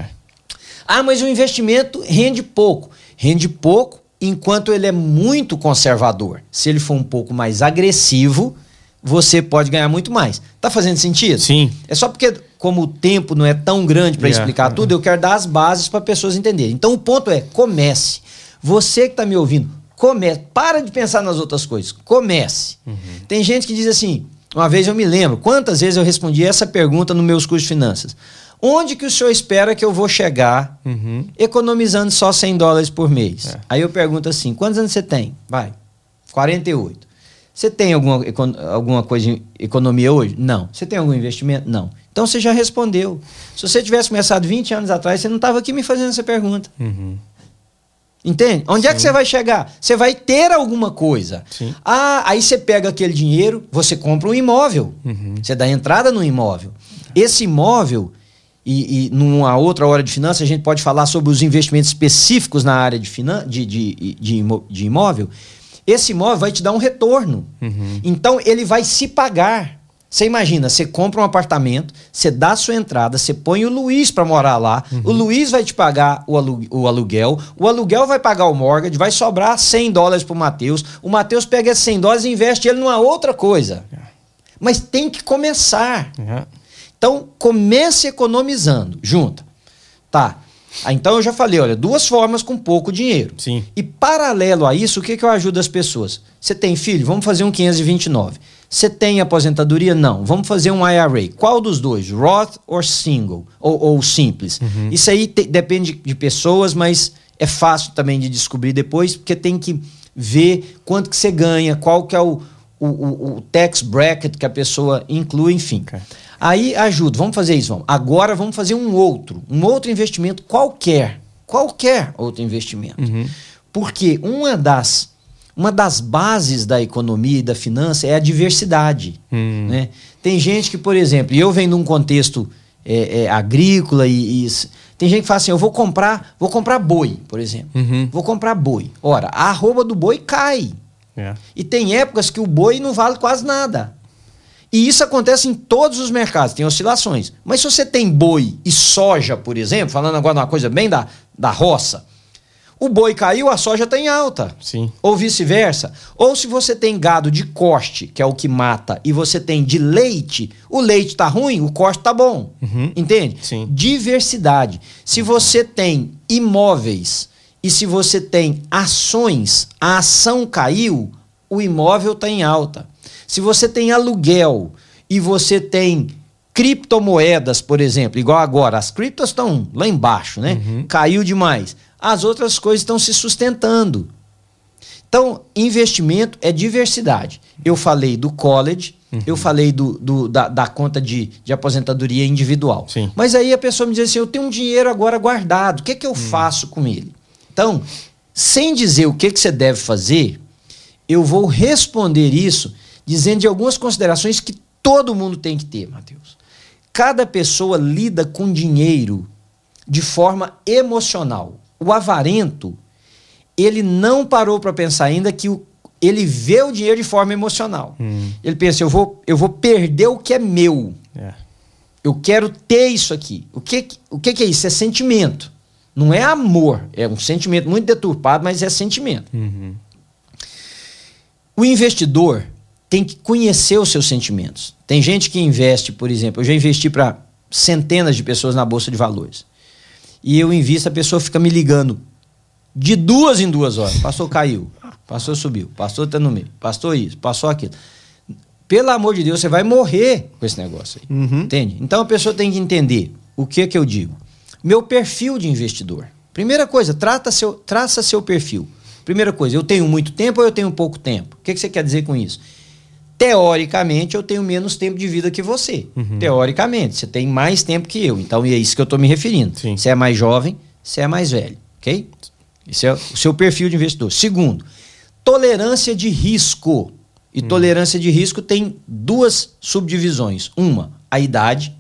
Ah, mas o investimento rende pouco. Rende pouco enquanto ele é muito conservador. Se ele for um pouco mais agressivo, você pode ganhar muito mais. Tá fazendo sentido? Sim. É só porque, como o tempo não é tão grande para Yeah. explicar tudo, eu quero dar as bases para pessoas entenderem. Então o ponto é: comece. Você que está me ouvindo, comece. Para de pensar nas outras coisas. Comece. Tem gente que diz assim. Uma vez eu me lembro, quantas vezes eu respondi essa pergunta nos meus cursos de finanças. Onde que o senhor espera que eu vou chegar Uhum. economizando só 100 dólares por mês? É. Aí eu pergunto assim, quantos anos você tem? Vai, 48. Você tem alguma, alguma coisa de economia hoje? Não. Você tem algum investimento? Não. Então você já respondeu. Se você tivesse começado 20 anos atrás, você não estava aqui me fazendo essa pergunta. Uhum. Entende? Onde é que Sim. você vai chegar? Você vai ter alguma coisa. Sim. Ah, aí você pega aquele dinheiro, você compra um imóvel. Uhum. Você dá entrada no imóvel. Esse imóvel, e, e numa outra hora de finanças, a gente pode falar sobre os investimentos específicos na área de, finan de, de, de, de imóvel. Esse imóvel vai te dar um retorno. Uhum. Então ele vai se pagar. Você imagina, você compra um apartamento, você dá a sua entrada, você põe o Luiz para morar lá, o Luiz vai te pagar o, alu- o aluguel, o aluguel vai pagar o mortgage, vai sobrar 100 dólares pro Matheus, o Matheus pega esses 100 dólares e investe ele numa outra coisa. Mas tem que começar. Yeah. Então, comece economizando. Junta. Tá. Ah, então eu já falei, olha, duas formas com pouco dinheiro. Sim. E paralelo a isso, o que, que eu ajudo as pessoas? Você tem filho? Vamos fazer um 529. Você tem aposentadoria? Não. Vamos fazer um IRA. Qual dos dois? Roth ou single? Ou, ou simples? Isso aí te- depende de pessoas, mas é fácil também de descobrir depois, porque tem que ver quanto que você ganha, qual que é o, o, o- o tax bracket que a pessoa inclui, enfim. Ok. Aí ajudo, vamos fazer isso, vamos. Agora vamos fazer um outro, um outro investimento qualquer, qualquer outro investimento. Uhum. Porque uma das, uma das bases da economia e da finança é a diversidade. Hum. Né? Tem gente que, por exemplo, e eu venho de um contexto é, é, agrícola e, e tem gente que fala assim, eu vou comprar, vou comprar boi, por exemplo. Uhum. Vou comprar boi. Ora, a arroba do boi cai. Yeah. E tem épocas que o boi não vale quase nada. E isso acontece em todos os mercados, tem oscilações. Mas se você tem boi e soja, por exemplo, falando agora de uma coisa bem da, da roça, o boi caiu, a soja está em alta. Sim. Ou vice-versa. Ou se você tem gado de corte, que é o que mata, e você tem de leite, o leite está ruim, o corte está bom. Uhum. Entende? Sim. Diversidade. Se você tem imóveis e se você tem ações, a ação caiu, o imóvel está em alta. Se você tem aluguel e você tem criptomoedas, por exemplo, igual agora, as criptos estão lá embaixo, né? Caiu demais. As outras coisas estão se sustentando. Então, investimento é diversidade. Eu falei do college, eu falei do, do- da, da conta de, de aposentadoria individual. Sim. Mas aí a pessoa me diz assim: eu tenho um dinheiro agora guardado, o que, que eu faço com ele? Então, sem dizer o que, que você deve fazer, eu vou responder isso dizendo de algumas considerações que todo mundo tem que ter, Matheus. Cada pessoa lida com dinheiro de forma emocional. O avarento, ele não parou para pensar ainda que o, ele vê o dinheiro de forma emocional. Hum. Ele pensa, eu vou, eu vou perder o que é meu. Yeah. Eu quero ter isso aqui. O que, o que, que é isso? É sentimento. Não é amor. É um sentimento muito deturpado, mas é sentimento. Uhum. O investidor tem que conhecer os seus sentimentos. Tem gente que investe, por exemplo, eu já investi para centenas de pessoas na bolsa de valores. E eu invisto, a pessoa fica me ligando de duas em duas horas. Pastor caiu, pastor subiu, pastor tá no meio, pastor isso, passou aquilo. Pelo amor de Deus, você vai morrer com esse negócio aí. Uhum. Entende? Então a pessoa tem que entender o que que eu digo. Meu perfil de investidor. Primeira coisa, trata seu, traça seu perfil. Primeira coisa, eu tenho muito tempo ou eu tenho pouco tempo? O que, que você quer dizer com isso? Teoricamente, eu tenho menos tempo de vida que você. Uhum. Teoricamente, você tem mais tempo que eu. Então, é isso que eu estou me referindo. Sim. Você é mais jovem, você é mais velho. Ok? Esse é o seu perfil de investidor. Segundo, tolerância de risco. E tolerância de risco tem duas subdivisões. Uma, a idade.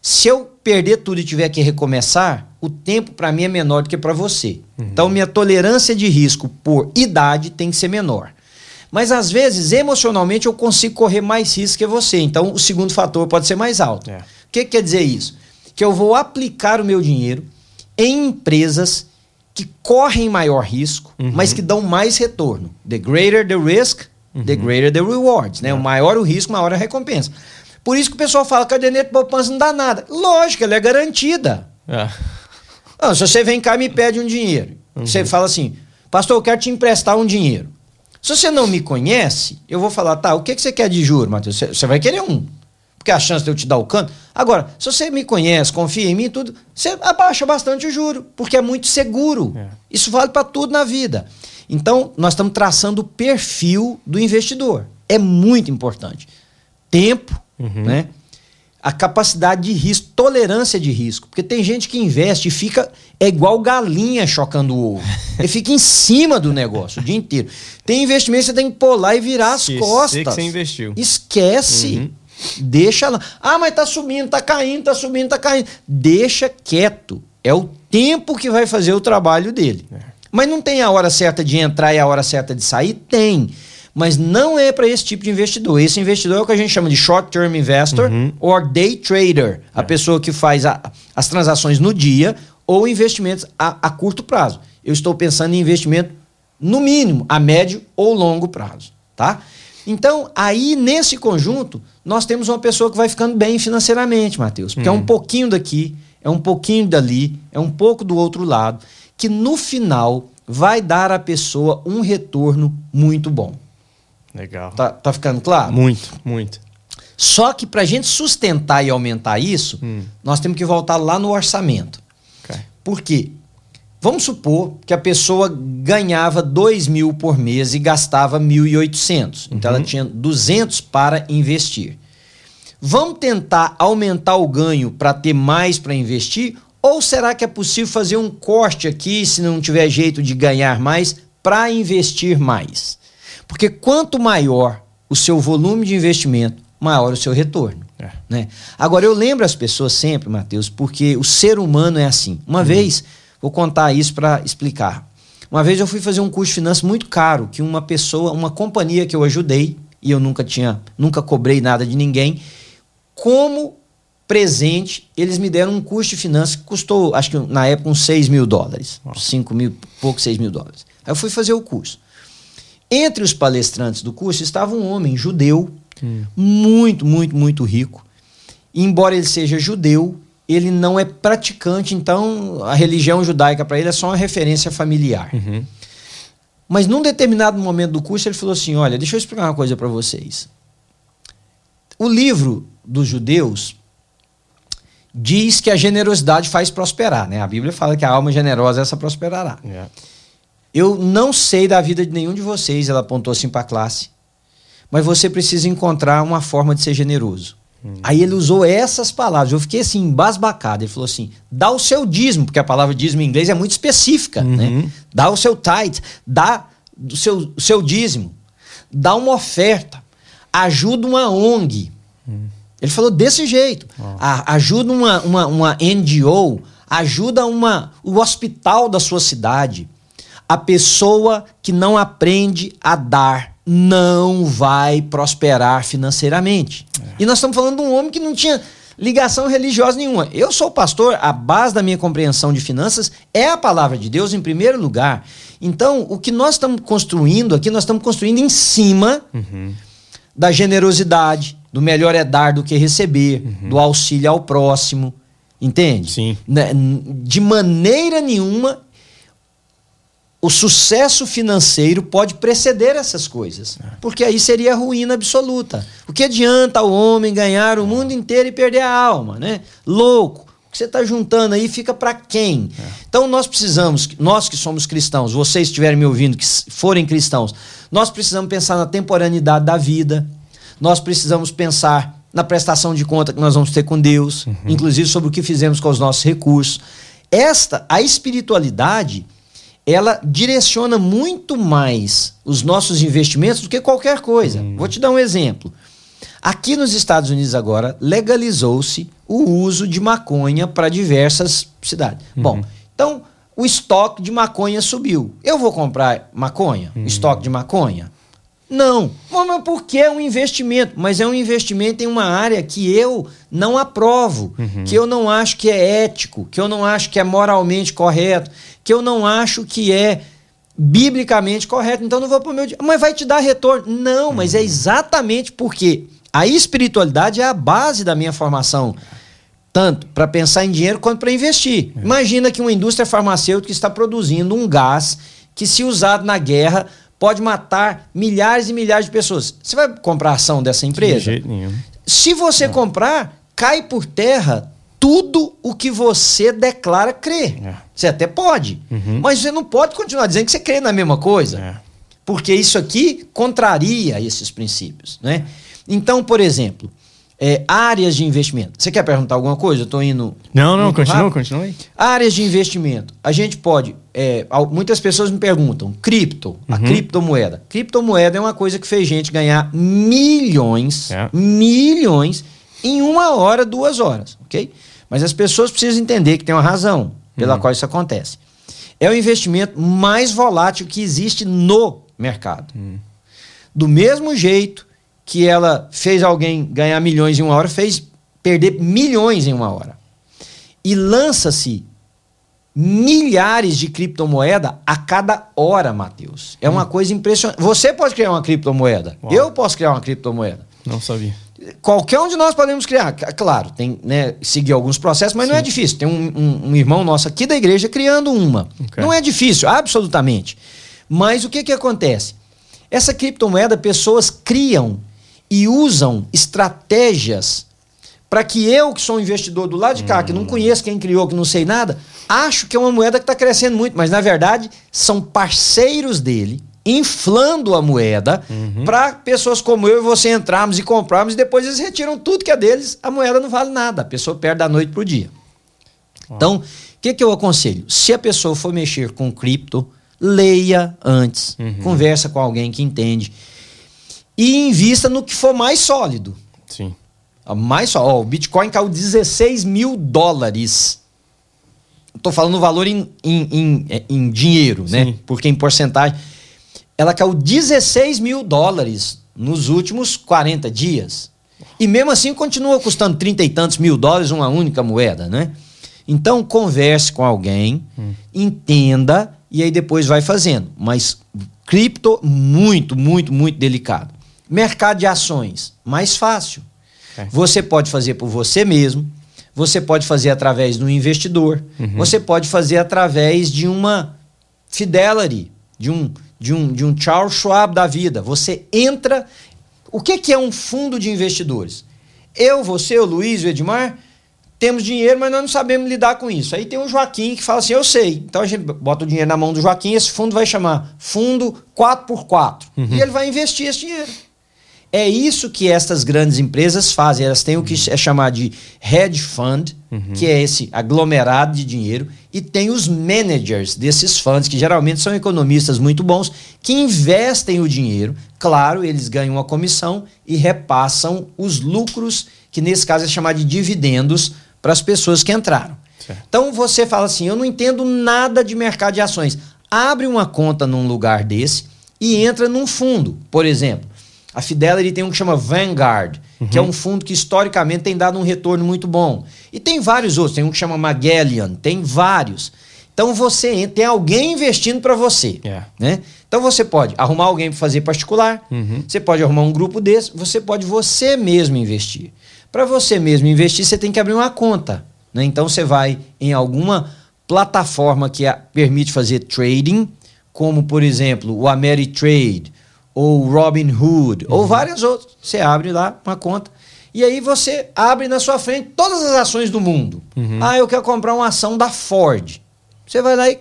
Se eu perder tudo e tiver que recomeçar, o tempo para mim é menor do que para você. Então, minha tolerância de risco por idade tem que ser menor. Mas às vezes, emocionalmente, eu consigo correr mais risco que você. Então, o segundo fator pode ser mais alto. É. O que, que quer dizer isso? Que eu vou aplicar o meu dinheiro em empresas que correm maior risco, mas que dão mais retorno. The greater the risk, the greater the rewards. Né? O maior o risco, maior a recompensa. Por isso que o pessoal fala que a caderneta de poupança não dá nada. Lógico, ela é garantida. É. Ah, se você vem cá e me pede um dinheiro, você fala assim, pastor, eu quero te emprestar um dinheiro. Se você não me conhece, eu vou falar, tá, o que, que você quer de juro, Matheus? Você- Você vai querer um. Porque a chance de eu te dar o canto. Agora, se você me conhece, confia em mim tudo, você abaixa bastante o juro, porque é muito seguro. É. Isso vale para tudo na vida. Então, nós estamos traçando o perfil do investidor. É muito importante. Tempo, né? A capacidade de risco, tolerância de risco. Porque tem gente que investe e fica. É igual galinha chocando o ovo. Ele fica em cima do negócio o dia inteiro. Tem investimento que você tem que lá e virar as costas. que você investiu. Esquece. Uhum. Deixa lá. Ah, mas tá subindo, tá caindo, tá subindo, tá caindo. Deixa quieto. É o tempo que vai fazer o trabalho dele. É. Mas não tem a hora certa de entrar e a hora certa de sair? Tem. Mas não é para esse tipo de investidor. Esse investidor é o que a gente chama de short-term investor Uhum. ou day trader. É. A pessoa que faz a- as transações no dia ou investimentos a, a curto prazo. Eu estou pensando em investimento no mínimo a médio ou longo prazo, tá? Então, aí nesse conjunto, nós temos uma pessoa que vai ficando bem financeiramente, Matheus, porque é um pouquinho daqui, é um pouquinho dali, é um pouco do outro lado, que no final vai dar à pessoa um retorno muito bom. Legal. Tá, tá ficando claro? Muito, muito. Só que para a gente sustentar e aumentar isso, Hum. nós temos que voltar lá no orçamento. Ok. Por quê? Vamos supor que a pessoa ganhava 2 mil por mês e gastava 1.800. Então ela tinha 200 para investir. Vamos tentar aumentar o ganho para ter mais para investir? Ou será que é possível fazer um corte aqui, se não tiver jeito de ganhar mais, para investir mais? Porque quanto maior o seu volume de investimento, maior o seu retorno. É. Né? Agora, eu lembro as pessoas sempre, Matheus, porque o ser humano é assim. Uma vez, vou contar isso para explicar. Uma vez eu fui fazer um curso de finanças muito caro, que uma pessoa, uma companhia que eu ajudei, e eu nunca tinha, nunca cobrei nada de ninguém, como presente, eles me deram um curso de finanças que custou, acho que na época, uns 6 mil dólares. 5 mil, pouco 6 mil dólares. Aí eu fui fazer o curso. Entre os palestrantes do curso estava um homem judeu, muito, muito, muito rico. E, embora ele seja judeu, ele não é praticante, então a religião judaica para ele é só uma referência familiar. Uhum. Mas num determinado momento do curso ele falou assim: Olha, deixa eu explicar uma coisa para vocês. O livro dos judeus diz que a generosidade faz prosperar, né? A Bíblia fala que a alma generosa essa prosperará. Yeah. Eu não sei da vida de nenhum de vocês, ela apontou assim para a classe. Mas você precisa encontrar uma forma de ser generoso. Aí ele usou essas palavras. Eu fiquei assim, embasbacado. Ele falou assim: dá o seu dízimo, porque a palavra dízimo em inglês é muito específica, né? Dá o seu tithe, dá o seu, o seu dízimo, dá uma oferta, ajuda uma ONG. Ele falou desse jeito. A- ajuda uma, uma, uma NGO, ajuda uma, o hospital da sua cidade. A pessoa que não aprende a dar não vai prosperar financeiramente. E nós estamos falando de um homem que não tinha ligação religiosa nenhuma. Eu sou pastor, a base da minha compreensão de finanças é a palavra de Deus em primeiro lugar. Então, o que nós estamos construindo aqui, nós estamos construindo em cima uhum. da generosidade, do melhor é dar do que receber, uhum. do auxílio ao próximo. Entende? Sim. Né, de maneira nenhuma o sucesso financeiro pode preceder essas coisas. É. Porque aí seria ruína absoluta. O que adianta o homem ganhar o mundo inteiro e perder a alma, né? Louco. O que você está juntando aí fica para quem? É. Então nós precisamos, nós que somos cristãos, vocês estiverem me ouvindo, que forem cristãos, nós precisamos pensar na temporaneidade da vida. Nós precisamos pensar na prestação de conta que nós vamos ter com Deus, uhum. inclusive sobre o que fizemos com os nossos recursos. Esta, a espiritualidade, ela direciona muito mais os nossos investimentos do que qualquer coisa. Uhum. Vou te dar um exemplo. Aqui nos Estados Unidos agora legalizou-se o uso de maconha para diversas cidades. Uhum. Bom, então o estoque de maconha subiu. Eu vou comprar maconha, uhum. estoque de maconha? Não. Mas porque é um investimento? Mas é um investimento em uma área que eu não aprovo, uhum. que eu não acho que é ético, que eu não acho que é moralmente correto, que eu não acho que é biblicamente correto. Então não vou para o meu. Mas vai te dar retorno. Não, mas é uhum. exatamente porque a espiritualidade é a base da minha formação. Tanto para pensar em dinheiro quanto para investir. É. Imagina que uma indústria farmacêutica está produzindo um gás que, se usado na guerra, pode matar milhares e milhares de pessoas. Você vai comprar ação dessa empresa? De jeito nenhum. Se você Não. comprar, cai por terra tudo o que você declara crer. É. Você até pode, uhum. mas você não pode continuar dizendo que você crê na mesma coisa. É. Porque isso aqui contraria esses princípios. Né? Então, por exemplo, é, áreas de investimento. Você quer perguntar alguma coisa? Eu estou indo. Não, não, continua, continua aí. Áreas de investimento. A gente pode. É, muitas pessoas me perguntam: cripto, a uhum. criptomoeda. Criptomoeda é uma coisa que fez gente ganhar milhões, é. milhões em uma hora, duas horas, ok? Mas as pessoas precisam entender que tem uma razão pela uhum. qual isso acontece. É o investimento mais volátil que existe no mercado. Uhum. Do mesmo jeito que ela fez alguém ganhar milhões em uma hora, fez perder milhões em uma hora. E lança-se milhares de criptomoeda a cada hora, Matheus. É hum. uma coisa impressionante. Você pode criar uma criptomoeda. Uau. Eu posso criar uma criptomoeda. Não sabia. Qualquer um de nós podemos criar. Claro, tem né, seguir alguns processos, mas Sim. não é difícil. Tem um, um, um, irmão nosso aqui da igreja criando uma. Okay. Não é difícil, absolutamente. Mas o que, que acontece? Essa criptomoeda, pessoas criam e usam estratégias para que eu, que sou um investidor do lado de cá, hum. que não hum. conheço quem criou, que não sei nada, acho que é uma moeda que está crescendo muito, mas na verdade são parceiros dele inflando a moeda uhum. para pessoas como eu e você entrarmos e comprarmos e depois eles retiram tudo que é deles, a moeda não vale nada, a pessoa perde da noite para o dia. Então, o que, que eu aconselho? Se a pessoa for mexer com cripto, leia antes, uhum. conversa com alguém que entende e invista no que for mais sólido. Sim. Mais só, ó, o Bitcoin caiu 16 mil dólares. Estou falando o valor em, em, em, é, em dinheiro, né? Sim. né? Porque em porcentagem. Ela caiu 16 mil dólares nos últimos 40 dias. E mesmo assim continua custando 30 e tantos mil dólares uma única moeda, né? Então converse com alguém, hum. entenda e aí depois vai fazendo. Mas cripto, muito, muito, muito delicado. Mercado de ações, mais fácil. É. Você pode fazer por você mesmo, você pode fazer através do investidor, uhum. você pode fazer através de uma Fidelity, de um, de um, de um Charles Schwab da vida. Você entra. O que, que é um fundo de investidores? Eu, você, o Luiz, o Edmar, temos dinheiro, mas nós não sabemos lidar com isso. Aí tem o Joaquim que fala assim: eu sei. Então a gente bota o dinheiro na mão do Joaquim, esse fundo vai chamar Fundo 4x4. Uhum. E ele vai investir esse dinheiro. É isso que estas grandes empresas fazem. Elas têm o que é chamado de hedge fund, uhum. que é esse aglomerado de dinheiro, e tem os managers desses funds, que geralmente são economistas muito bons, que investem o dinheiro. Claro, eles ganham uma comissão e repassam os lucros, que nesse caso é chamado de dividendos, para as pessoas que entraram. Certo. Então você fala assim: eu não entendo nada de mercado de ações. Abre uma conta num lugar desse e entra num fundo, por exemplo. A Fidelity tem um que chama Vanguard, uhum. que é um fundo que historicamente tem dado um retorno muito bom. E tem vários outros, tem um que chama Magellan, tem vários. Então você tem alguém investindo para você, yeah. né? Então você pode arrumar alguém para fazer particular, uhum. você pode arrumar um grupo desse, você pode você mesmo investir. Para você mesmo investir, você tem que abrir uma conta. Né? Então você vai em alguma plataforma que a, permite fazer trading, como por exemplo o Ameritrade ou o Robinhood, uhum. ou várias outras. Você abre lá uma conta e aí você abre na sua frente todas as ações do mundo. Uhum. Ah, eu quero comprar uma ação da Ford. Você vai lá e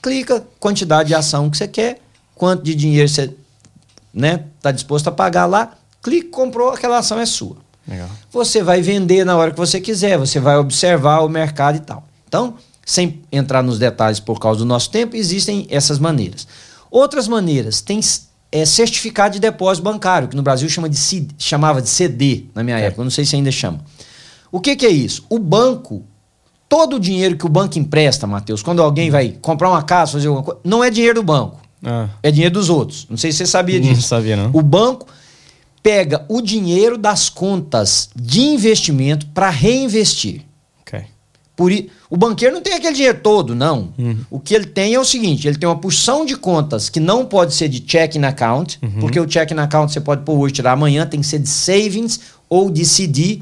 clica quantidade de ação que você quer, quanto de dinheiro você né, tá disposto a pagar lá, clica, comprou, aquela ação é sua. Legal. Você vai vender na hora que você quiser, você vai observar o mercado e tal. Então, sem entrar nos detalhes por causa do nosso tempo, existem essas maneiras. Outras maneiras, tem é, certificado de depósito bancário, que no Brasil chama de, chamava de CD na minha é. época, não sei se ainda chama. O que, que é isso? O banco, todo o dinheiro que o banco empresta, Matheus, quando alguém vai comprar uma casa, fazer alguma coisa, não é dinheiro do banco. Ah. É dinheiro dos outros. Não sei se você sabia disso. Não sabia, não. O banco pega o dinheiro das contas de investimento para reinvestir. Okay. Por, o banqueiro não tem aquele dinheiro todo, não. Uhum. O que ele tem é o seguinte: ele tem uma porção de contas que não pode ser de checking account, uhum. porque o checking account você pode pôr hoje, tirar amanhã, tem que ser de savings ou de CD.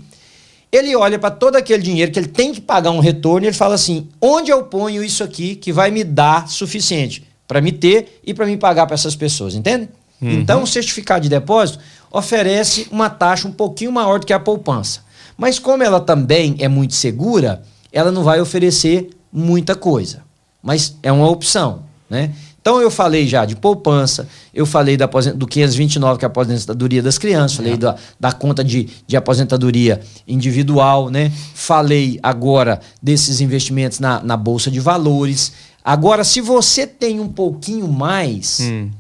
Ele olha para todo aquele dinheiro que ele tem que pagar um retorno e ele fala assim: onde eu ponho isso aqui que vai me dar suficiente para me ter e para me pagar para essas pessoas, entende? Uhum. Então, o certificado de depósito oferece uma taxa um pouquinho maior do que a poupança. Mas como ela também é muito segura, ela não vai oferecer muita coisa. Mas é uma opção, né? Então eu falei já de poupança, eu falei da, do 529, que é a aposentadoria das crianças, falei é. da, da conta de, de aposentadoria individual, né? Falei agora desses investimentos na, na Bolsa de Valores. Agora, se você tem um pouquinho mais, hum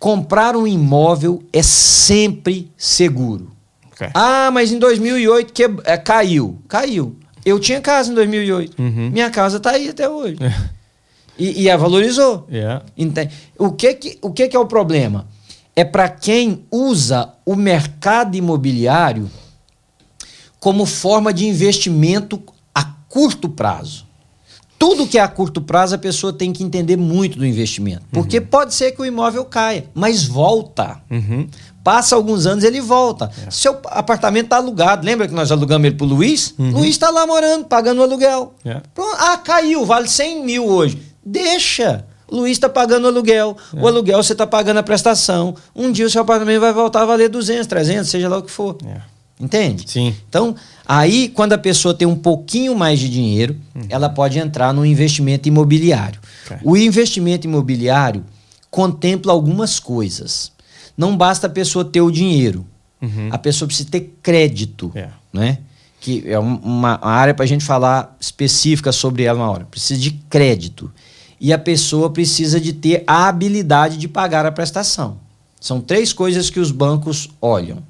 comprar um imóvel é sempre seguro. Okay. Ah, mas em 2008 que, é, caiu. Caiu. Eu tinha casa em 2008. Uhum. Minha casa está aí até hoje. e, e a valorizou. Yeah. O, que, que, o que, que é o problema? É para quem usa o mercado imobiliário como forma de investimento a curto prazo tudo que é a curto prazo, a pessoa tem que entender muito do investimento. Porque uhum. pode ser que o imóvel caia, mas volta. Uhum. Passa alguns anos, ele volta. É. Seu apartamento está alugado. Lembra que nós alugamos ele para o Luiz? Uhum. Luiz está lá morando, pagando o aluguel. É. Ah, caiu, vale 100 mil hoje. Deixa. O Luiz está pagando o aluguel. É. O aluguel você está pagando a prestação. Um dia o seu apartamento vai voltar a valer 200, 300, seja lá o que for. É. Entende? Sim. Então, Aí, quando a pessoa tem um pouquinho mais de dinheiro, uhum. ela pode entrar no investimento imobiliário. Okay. O investimento imobiliário contempla algumas coisas. Não basta a pessoa ter o dinheiro. Uhum. A pessoa precisa ter crédito. É. Né? Que é uma, uma área para a gente falar específica sobre ela uma hora. Precisa de crédito. E a pessoa precisa de ter a habilidade de pagar a prestação. São três coisas que os bancos olham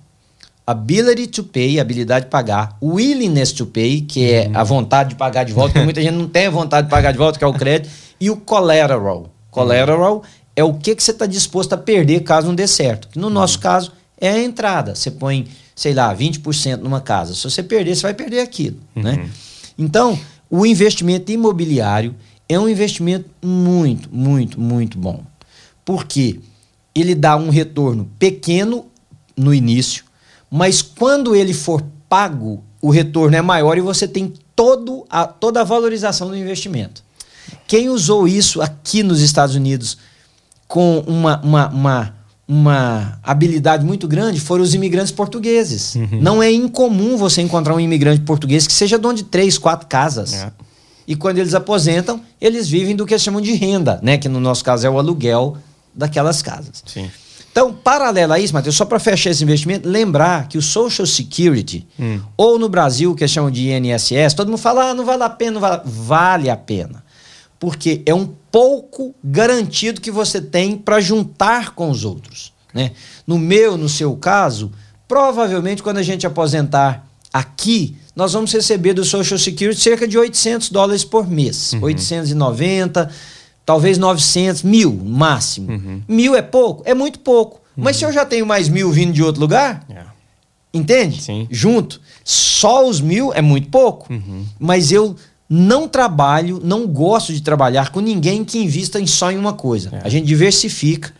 ability to pay, habilidade de pagar, willingness to pay, que é uhum. a vontade de pagar de volta, porque muita gente não tem a vontade de pagar de volta, que é o crédito, e o collateral. Collateral uhum. É o que, que você está disposto a perder caso não dê certo. No uhum. nosso caso, é a entrada. Você põe, sei lá, 20% numa casa. Se você perder, você vai perder aquilo. Né? Uhum. Então, o investimento imobiliário é um investimento muito, muito, muito bom. Porque ele dá um retorno pequeno no início, mas quando ele for pago, o retorno é maior e você tem todo a, toda a valorização do investimento. Quem usou isso aqui nos Estados Unidos com uma, uma, uma, uma habilidade muito grande foram os imigrantes portugueses. Uhum. Não é incomum você encontrar um imigrante português que seja dono de três, quatro casas. É. E quando eles aposentam, eles vivem do que eles chamam de renda, né? que no nosso caso é o aluguel daquelas casas. Sim. Então, paralelo a isso, Matheus, só para fechar esse investimento, lembrar que o Social Security, hum. ou no Brasil, que chamam de INSS, todo mundo fala, ah, não vale a pena, não vale, vale a pena. Porque é um pouco garantido que você tem para juntar com os outros. Né? No meu, no seu caso, provavelmente quando a gente aposentar aqui, nós vamos receber do Social Security cerca de 800 dólares por mês. Uhum. 890 talvez 900, mil máximo. Uhum. Mil é pouco? É muito pouco. Mas se eu já tenho mais mil vindo de outro lugar, É. entende? Sim. Junto. Só os mil é muito pouco. Uhum. Mas eu não trabalho, não gosto de trabalhar com ninguém que invista em só em uma coisa. É. A gente diversifica.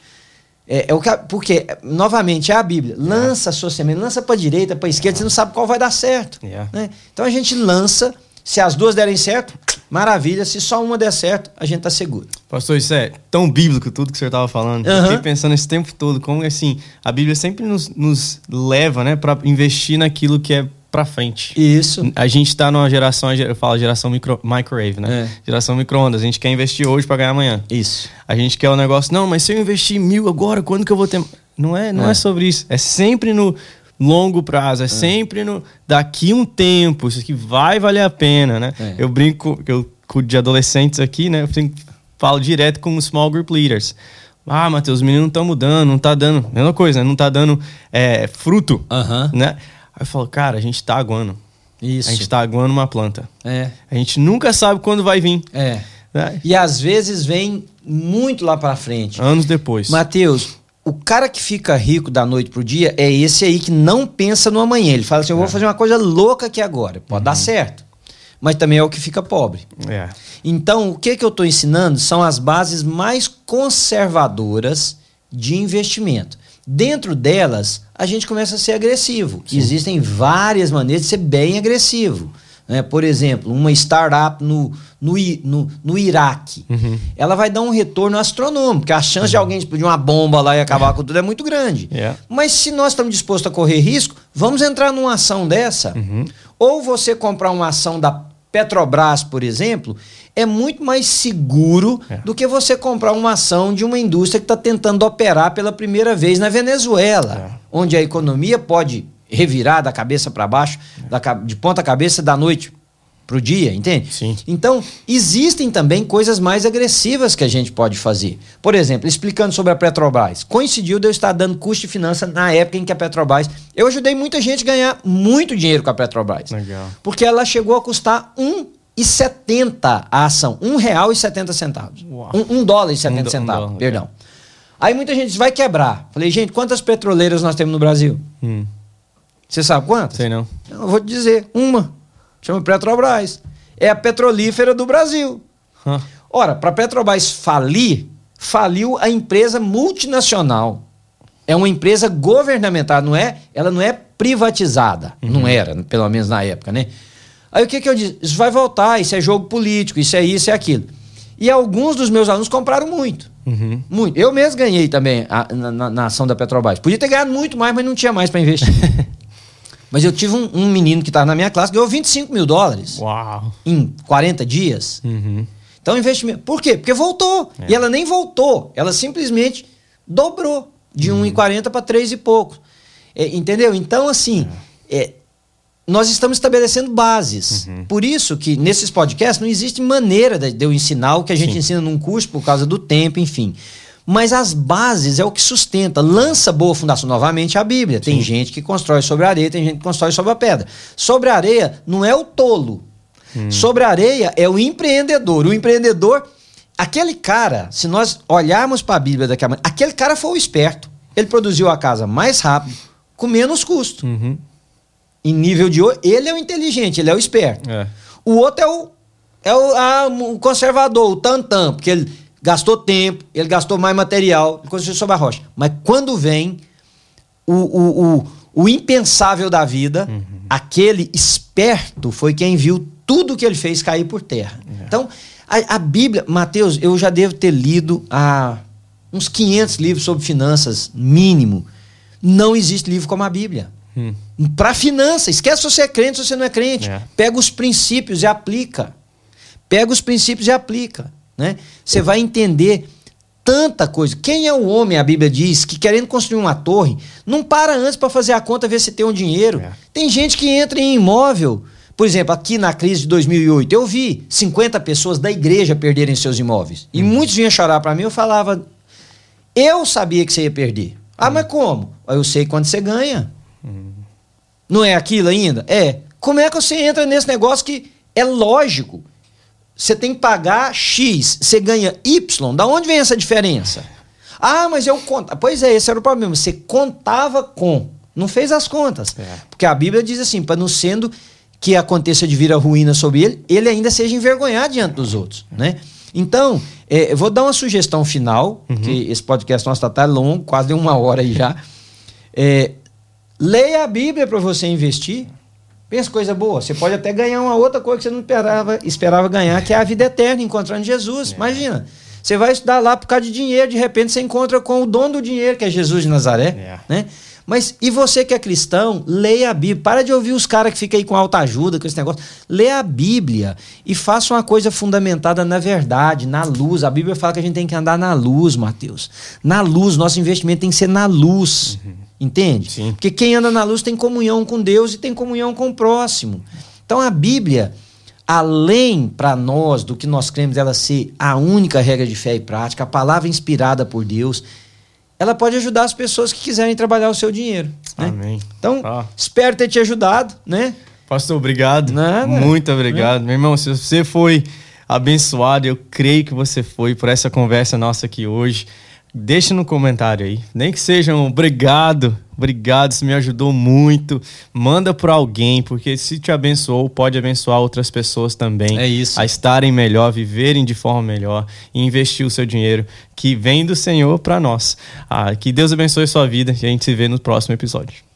É, é o que, a- porque, novamente, é a Bíblia. Lança a sua semente, lança para direita, para esquerda, você não sabe qual vai dar certo. É. né? Então a gente lança, se as duas derem certo, maravilha. Se só uma der certo, a gente tá seguro. Pastor, isso é tão bíblico tudo que o senhor estava falando. Eu Aham. Fiquei pensando esse tempo todo, como assim, a Bíblia sempre nos, nos leva, né, para investir naquilo que é para frente. Isso. A gente tá numa geração, eu falo geração micro, microwave, né? É. Geração micro-ondas. A gente quer investir hoje para ganhar amanhã. Isso. A gente quer o negócio, não, mas se eu investir mil agora, quando que eu vou ter. Não é, não é. É. sobre isso. É sempre no longo prazo, é, sempre no daqui um tempo, isso aqui vai valer a pena, né? É. Eu brinco, eu cuido de adolescentes aqui, né? Eu falo direto com os small group leaders. Ah, Matheus, os meninos não estão mudando, não tá dando. Mesma coisa, né? Não tá dando é, fruto, Aham. né? Aí eu falo, cara, a gente tá aguando. Isso. A gente tá aguando uma planta. É. A gente nunca sabe quando vai vir. É. né? E às vezes vem muito lá pra frente. Anos depois. Mateus, o cara que fica rico da noite pro dia é esse aí que não pensa no amanhã. Ele fala assim: eu vou fazer uma coisa louca aqui agora. Pode dar certo. Mas também é o que fica pobre. É. Então, o que, que eu estou ensinando são as bases mais conservadoras de investimento. Dentro delas, a gente começa a ser agressivo. Existem várias maneiras de ser bem agressivo. né? Por exemplo, uma startup no, no, no, no Iraque, ela vai dar um retorno astronômico, porque a chance de alguém explodir uma bomba lá e acabar com tudo é muito grande. É. Mas se nós estamos dispostos a correr risco, vamos entrar numa ação dessa. Ou você comprar uma ação da Petrobras, por exemplo, é muito mais seguro É. do que você comprar uma ação de uma indústria que está tentando operar pela primeira vez na Venezuela, É. onde a economia pode revirar da cabeça para baixo, da ca- de ponta cabeça da noite para o dia, entende? Sim. Então, existem também coisas mais agressivas que a gente pode fazer. Por exemplo, explicando sobre a Petrobras. Coincidiu de eu estar dando custo de finança na época em que a Petrobras. Eu ajudei muita gente a ganhar muito dinheiro com a Petrobras. Legal. Porque ela chegou a custar R$ 1,70 a ação. R$ 1,70. Uau. Um, um dólar e Um 70 do- um centavos, dólar, perdão. Aí muita gente diz, vai quebrar. Falei, gente, quantas petroleiras nós temos no Brasil? Hum, Você sabe quantas? sei não. Eu vou te dizer, uma. Chama Petrobras. É a petrolífera do Brasil. Hã. Ora, para a Petrobras falir, faliu a empresa multinacional. É uma empresa governamental, não é? Ela não é privatizada. Não era, pelo menos na época, né? Aí o que, que eu disse? Isso vai voltar, isso é jogo político, isso é isso, é aquilo. E alguns dos meus alunos compraram muito. Uhum. Muito. Eu mesmo ganhei também a- na, na- na ação da Petrobras. Podia ter ganhado muito mais, mas não tinha mais para investir. mas eu tive um, um menino que estava na minha classe, ganhou 25 mil dólares Uau. em 40 dias. Uhum. Então, investimento. Por quê? Porque voltou. É. E ela nem voltou. Ela simplesmente dobrou de Uhum. 1,40 para 3 e pouco. É, entendeu? Então, assim, é, nós estamos estabelecendo bases. Uhum. Por isso que nesses podcasts não existe maneira de, de eu ensinar o que a gente Sim. ensina num curso por causa do tempo, enfim. Mas as bases é o que sustenta. Lança boa fundação. Novamente a Bíblia. Tem gente que constrói sobre a areia, tem gente que constrói sobre a pedra. Sobre a areia não é o tolo. Sobre a areia é o empreendedor. O empreendedor, aquele cara, se nós olharmos para a Bíblia daqui a pouco, aquele cara foi o esperto. Ele produziu a casa mais rápido, com menos custo. Uhum. Em nível de ouro, ele é o inteligente, ele é o esperto. É. O outro é o, é o, ah, o conservador, o tantã, porque ele gastou tempo, ele gastou mais material, ele construiu sobre a rocha. Mas quando vem o, o, o, o impensável da vida, aquele esperto foi quem viu tudo que ele fez cair por terra. Então, a, a Bíblia, Mateus, eu já devo ter lido há uns 500 livros sobre finanças, mínimo. Não existe livro como a Bíblia. Hum. Para finança, esquece se você é crente ou se você não é crente. É. Pega os princípios e aplica. Pega os princípios e aplica. Né? Você vai entender tanta coisa. Quem é o homem, a Bíblia diz, que querendo construir uma torre, não para antes para fazer a conta, ver se tem um dinheiro. É. Tem gente que entra em imóvel. Por exemplo, aqui na crise de 2008, eu vi 50 pessoas da igreja perderem seus imóveis. E muitos vinham chorar para mim, eu falava, eu sabia que você ia perder. Ah, mas como? "Ah, Eu sei quando você ganha. Não é aquilo ainda? É. Como é que você entra nesse negócio que é lógico? Você tem que pagar X, você ganha Y. Da onde vem essa diferença? Ah, mas eu conto. Pois é, esse era o problema. Você contava com, não fez as contas. É. Porque a Bíblia diz assim: para não sendo que aconteça de vir a ruína sobre ele, ele ainda seja envergonhado diante dos outros, né? Então, é, eu vou dar uma sugestão final, que esse podcast nosso está tá longo, quase uma hora aí já. É, leia a Bíblia para você investir. Pensa coisa boa. Você pode até ganhar uma outra coisa que você não esperava, esperava ganhar, que é a vida eterna, encontrando Jesus. Imagina. Você vai estudar lá por causa de dinheiro, de repente você encontra com o dono do dinheiro, que é Jesus de Nazaré. É. Né? Mas e você que é cristão, leia a Bíblia. Para de ouvir os caras que ficam aí com alta ajuda, com esse negócio. Leia a Bíblia e faça uma coisa fundamentada na verdade, na luz. A Bíblia fala que a gente tem que andar na luz, Mateus. Na luz, nosso investimento tem que ser na luz. Entende? Sim. Porque quem anda na luz tem comunhão com Deus e tem comunhão com o próximo. Então a Bíblia, além para nós do que nós cremos ela ser a única regra de fé e prática, a palavra inspirada por Deus, ela pode ajudar as pessoas que quiserem trabalhar o seu dinheiro. Né? Amém. Então, Ah. espero ter te ajudado, né? Pastor, obrigado. Nada. Muito obrigado. Meu irmão, se você foi abençoado, eu creio que você foi por essa conversa nossa aqui hoje. Deixa no comentário aí. Nem que seja um obrigado. Obrigado, isso me ajudou muito. Manda para alguém, porque se te abençoou, pode abençoar outras pessoas também. É isso. A estarem melhor, viverem de forma melhor e investir o seu dinheiro que vem do Senhor para nós. Ah, que Deus abençoe sua vida e a gente se vê no próximo episódio.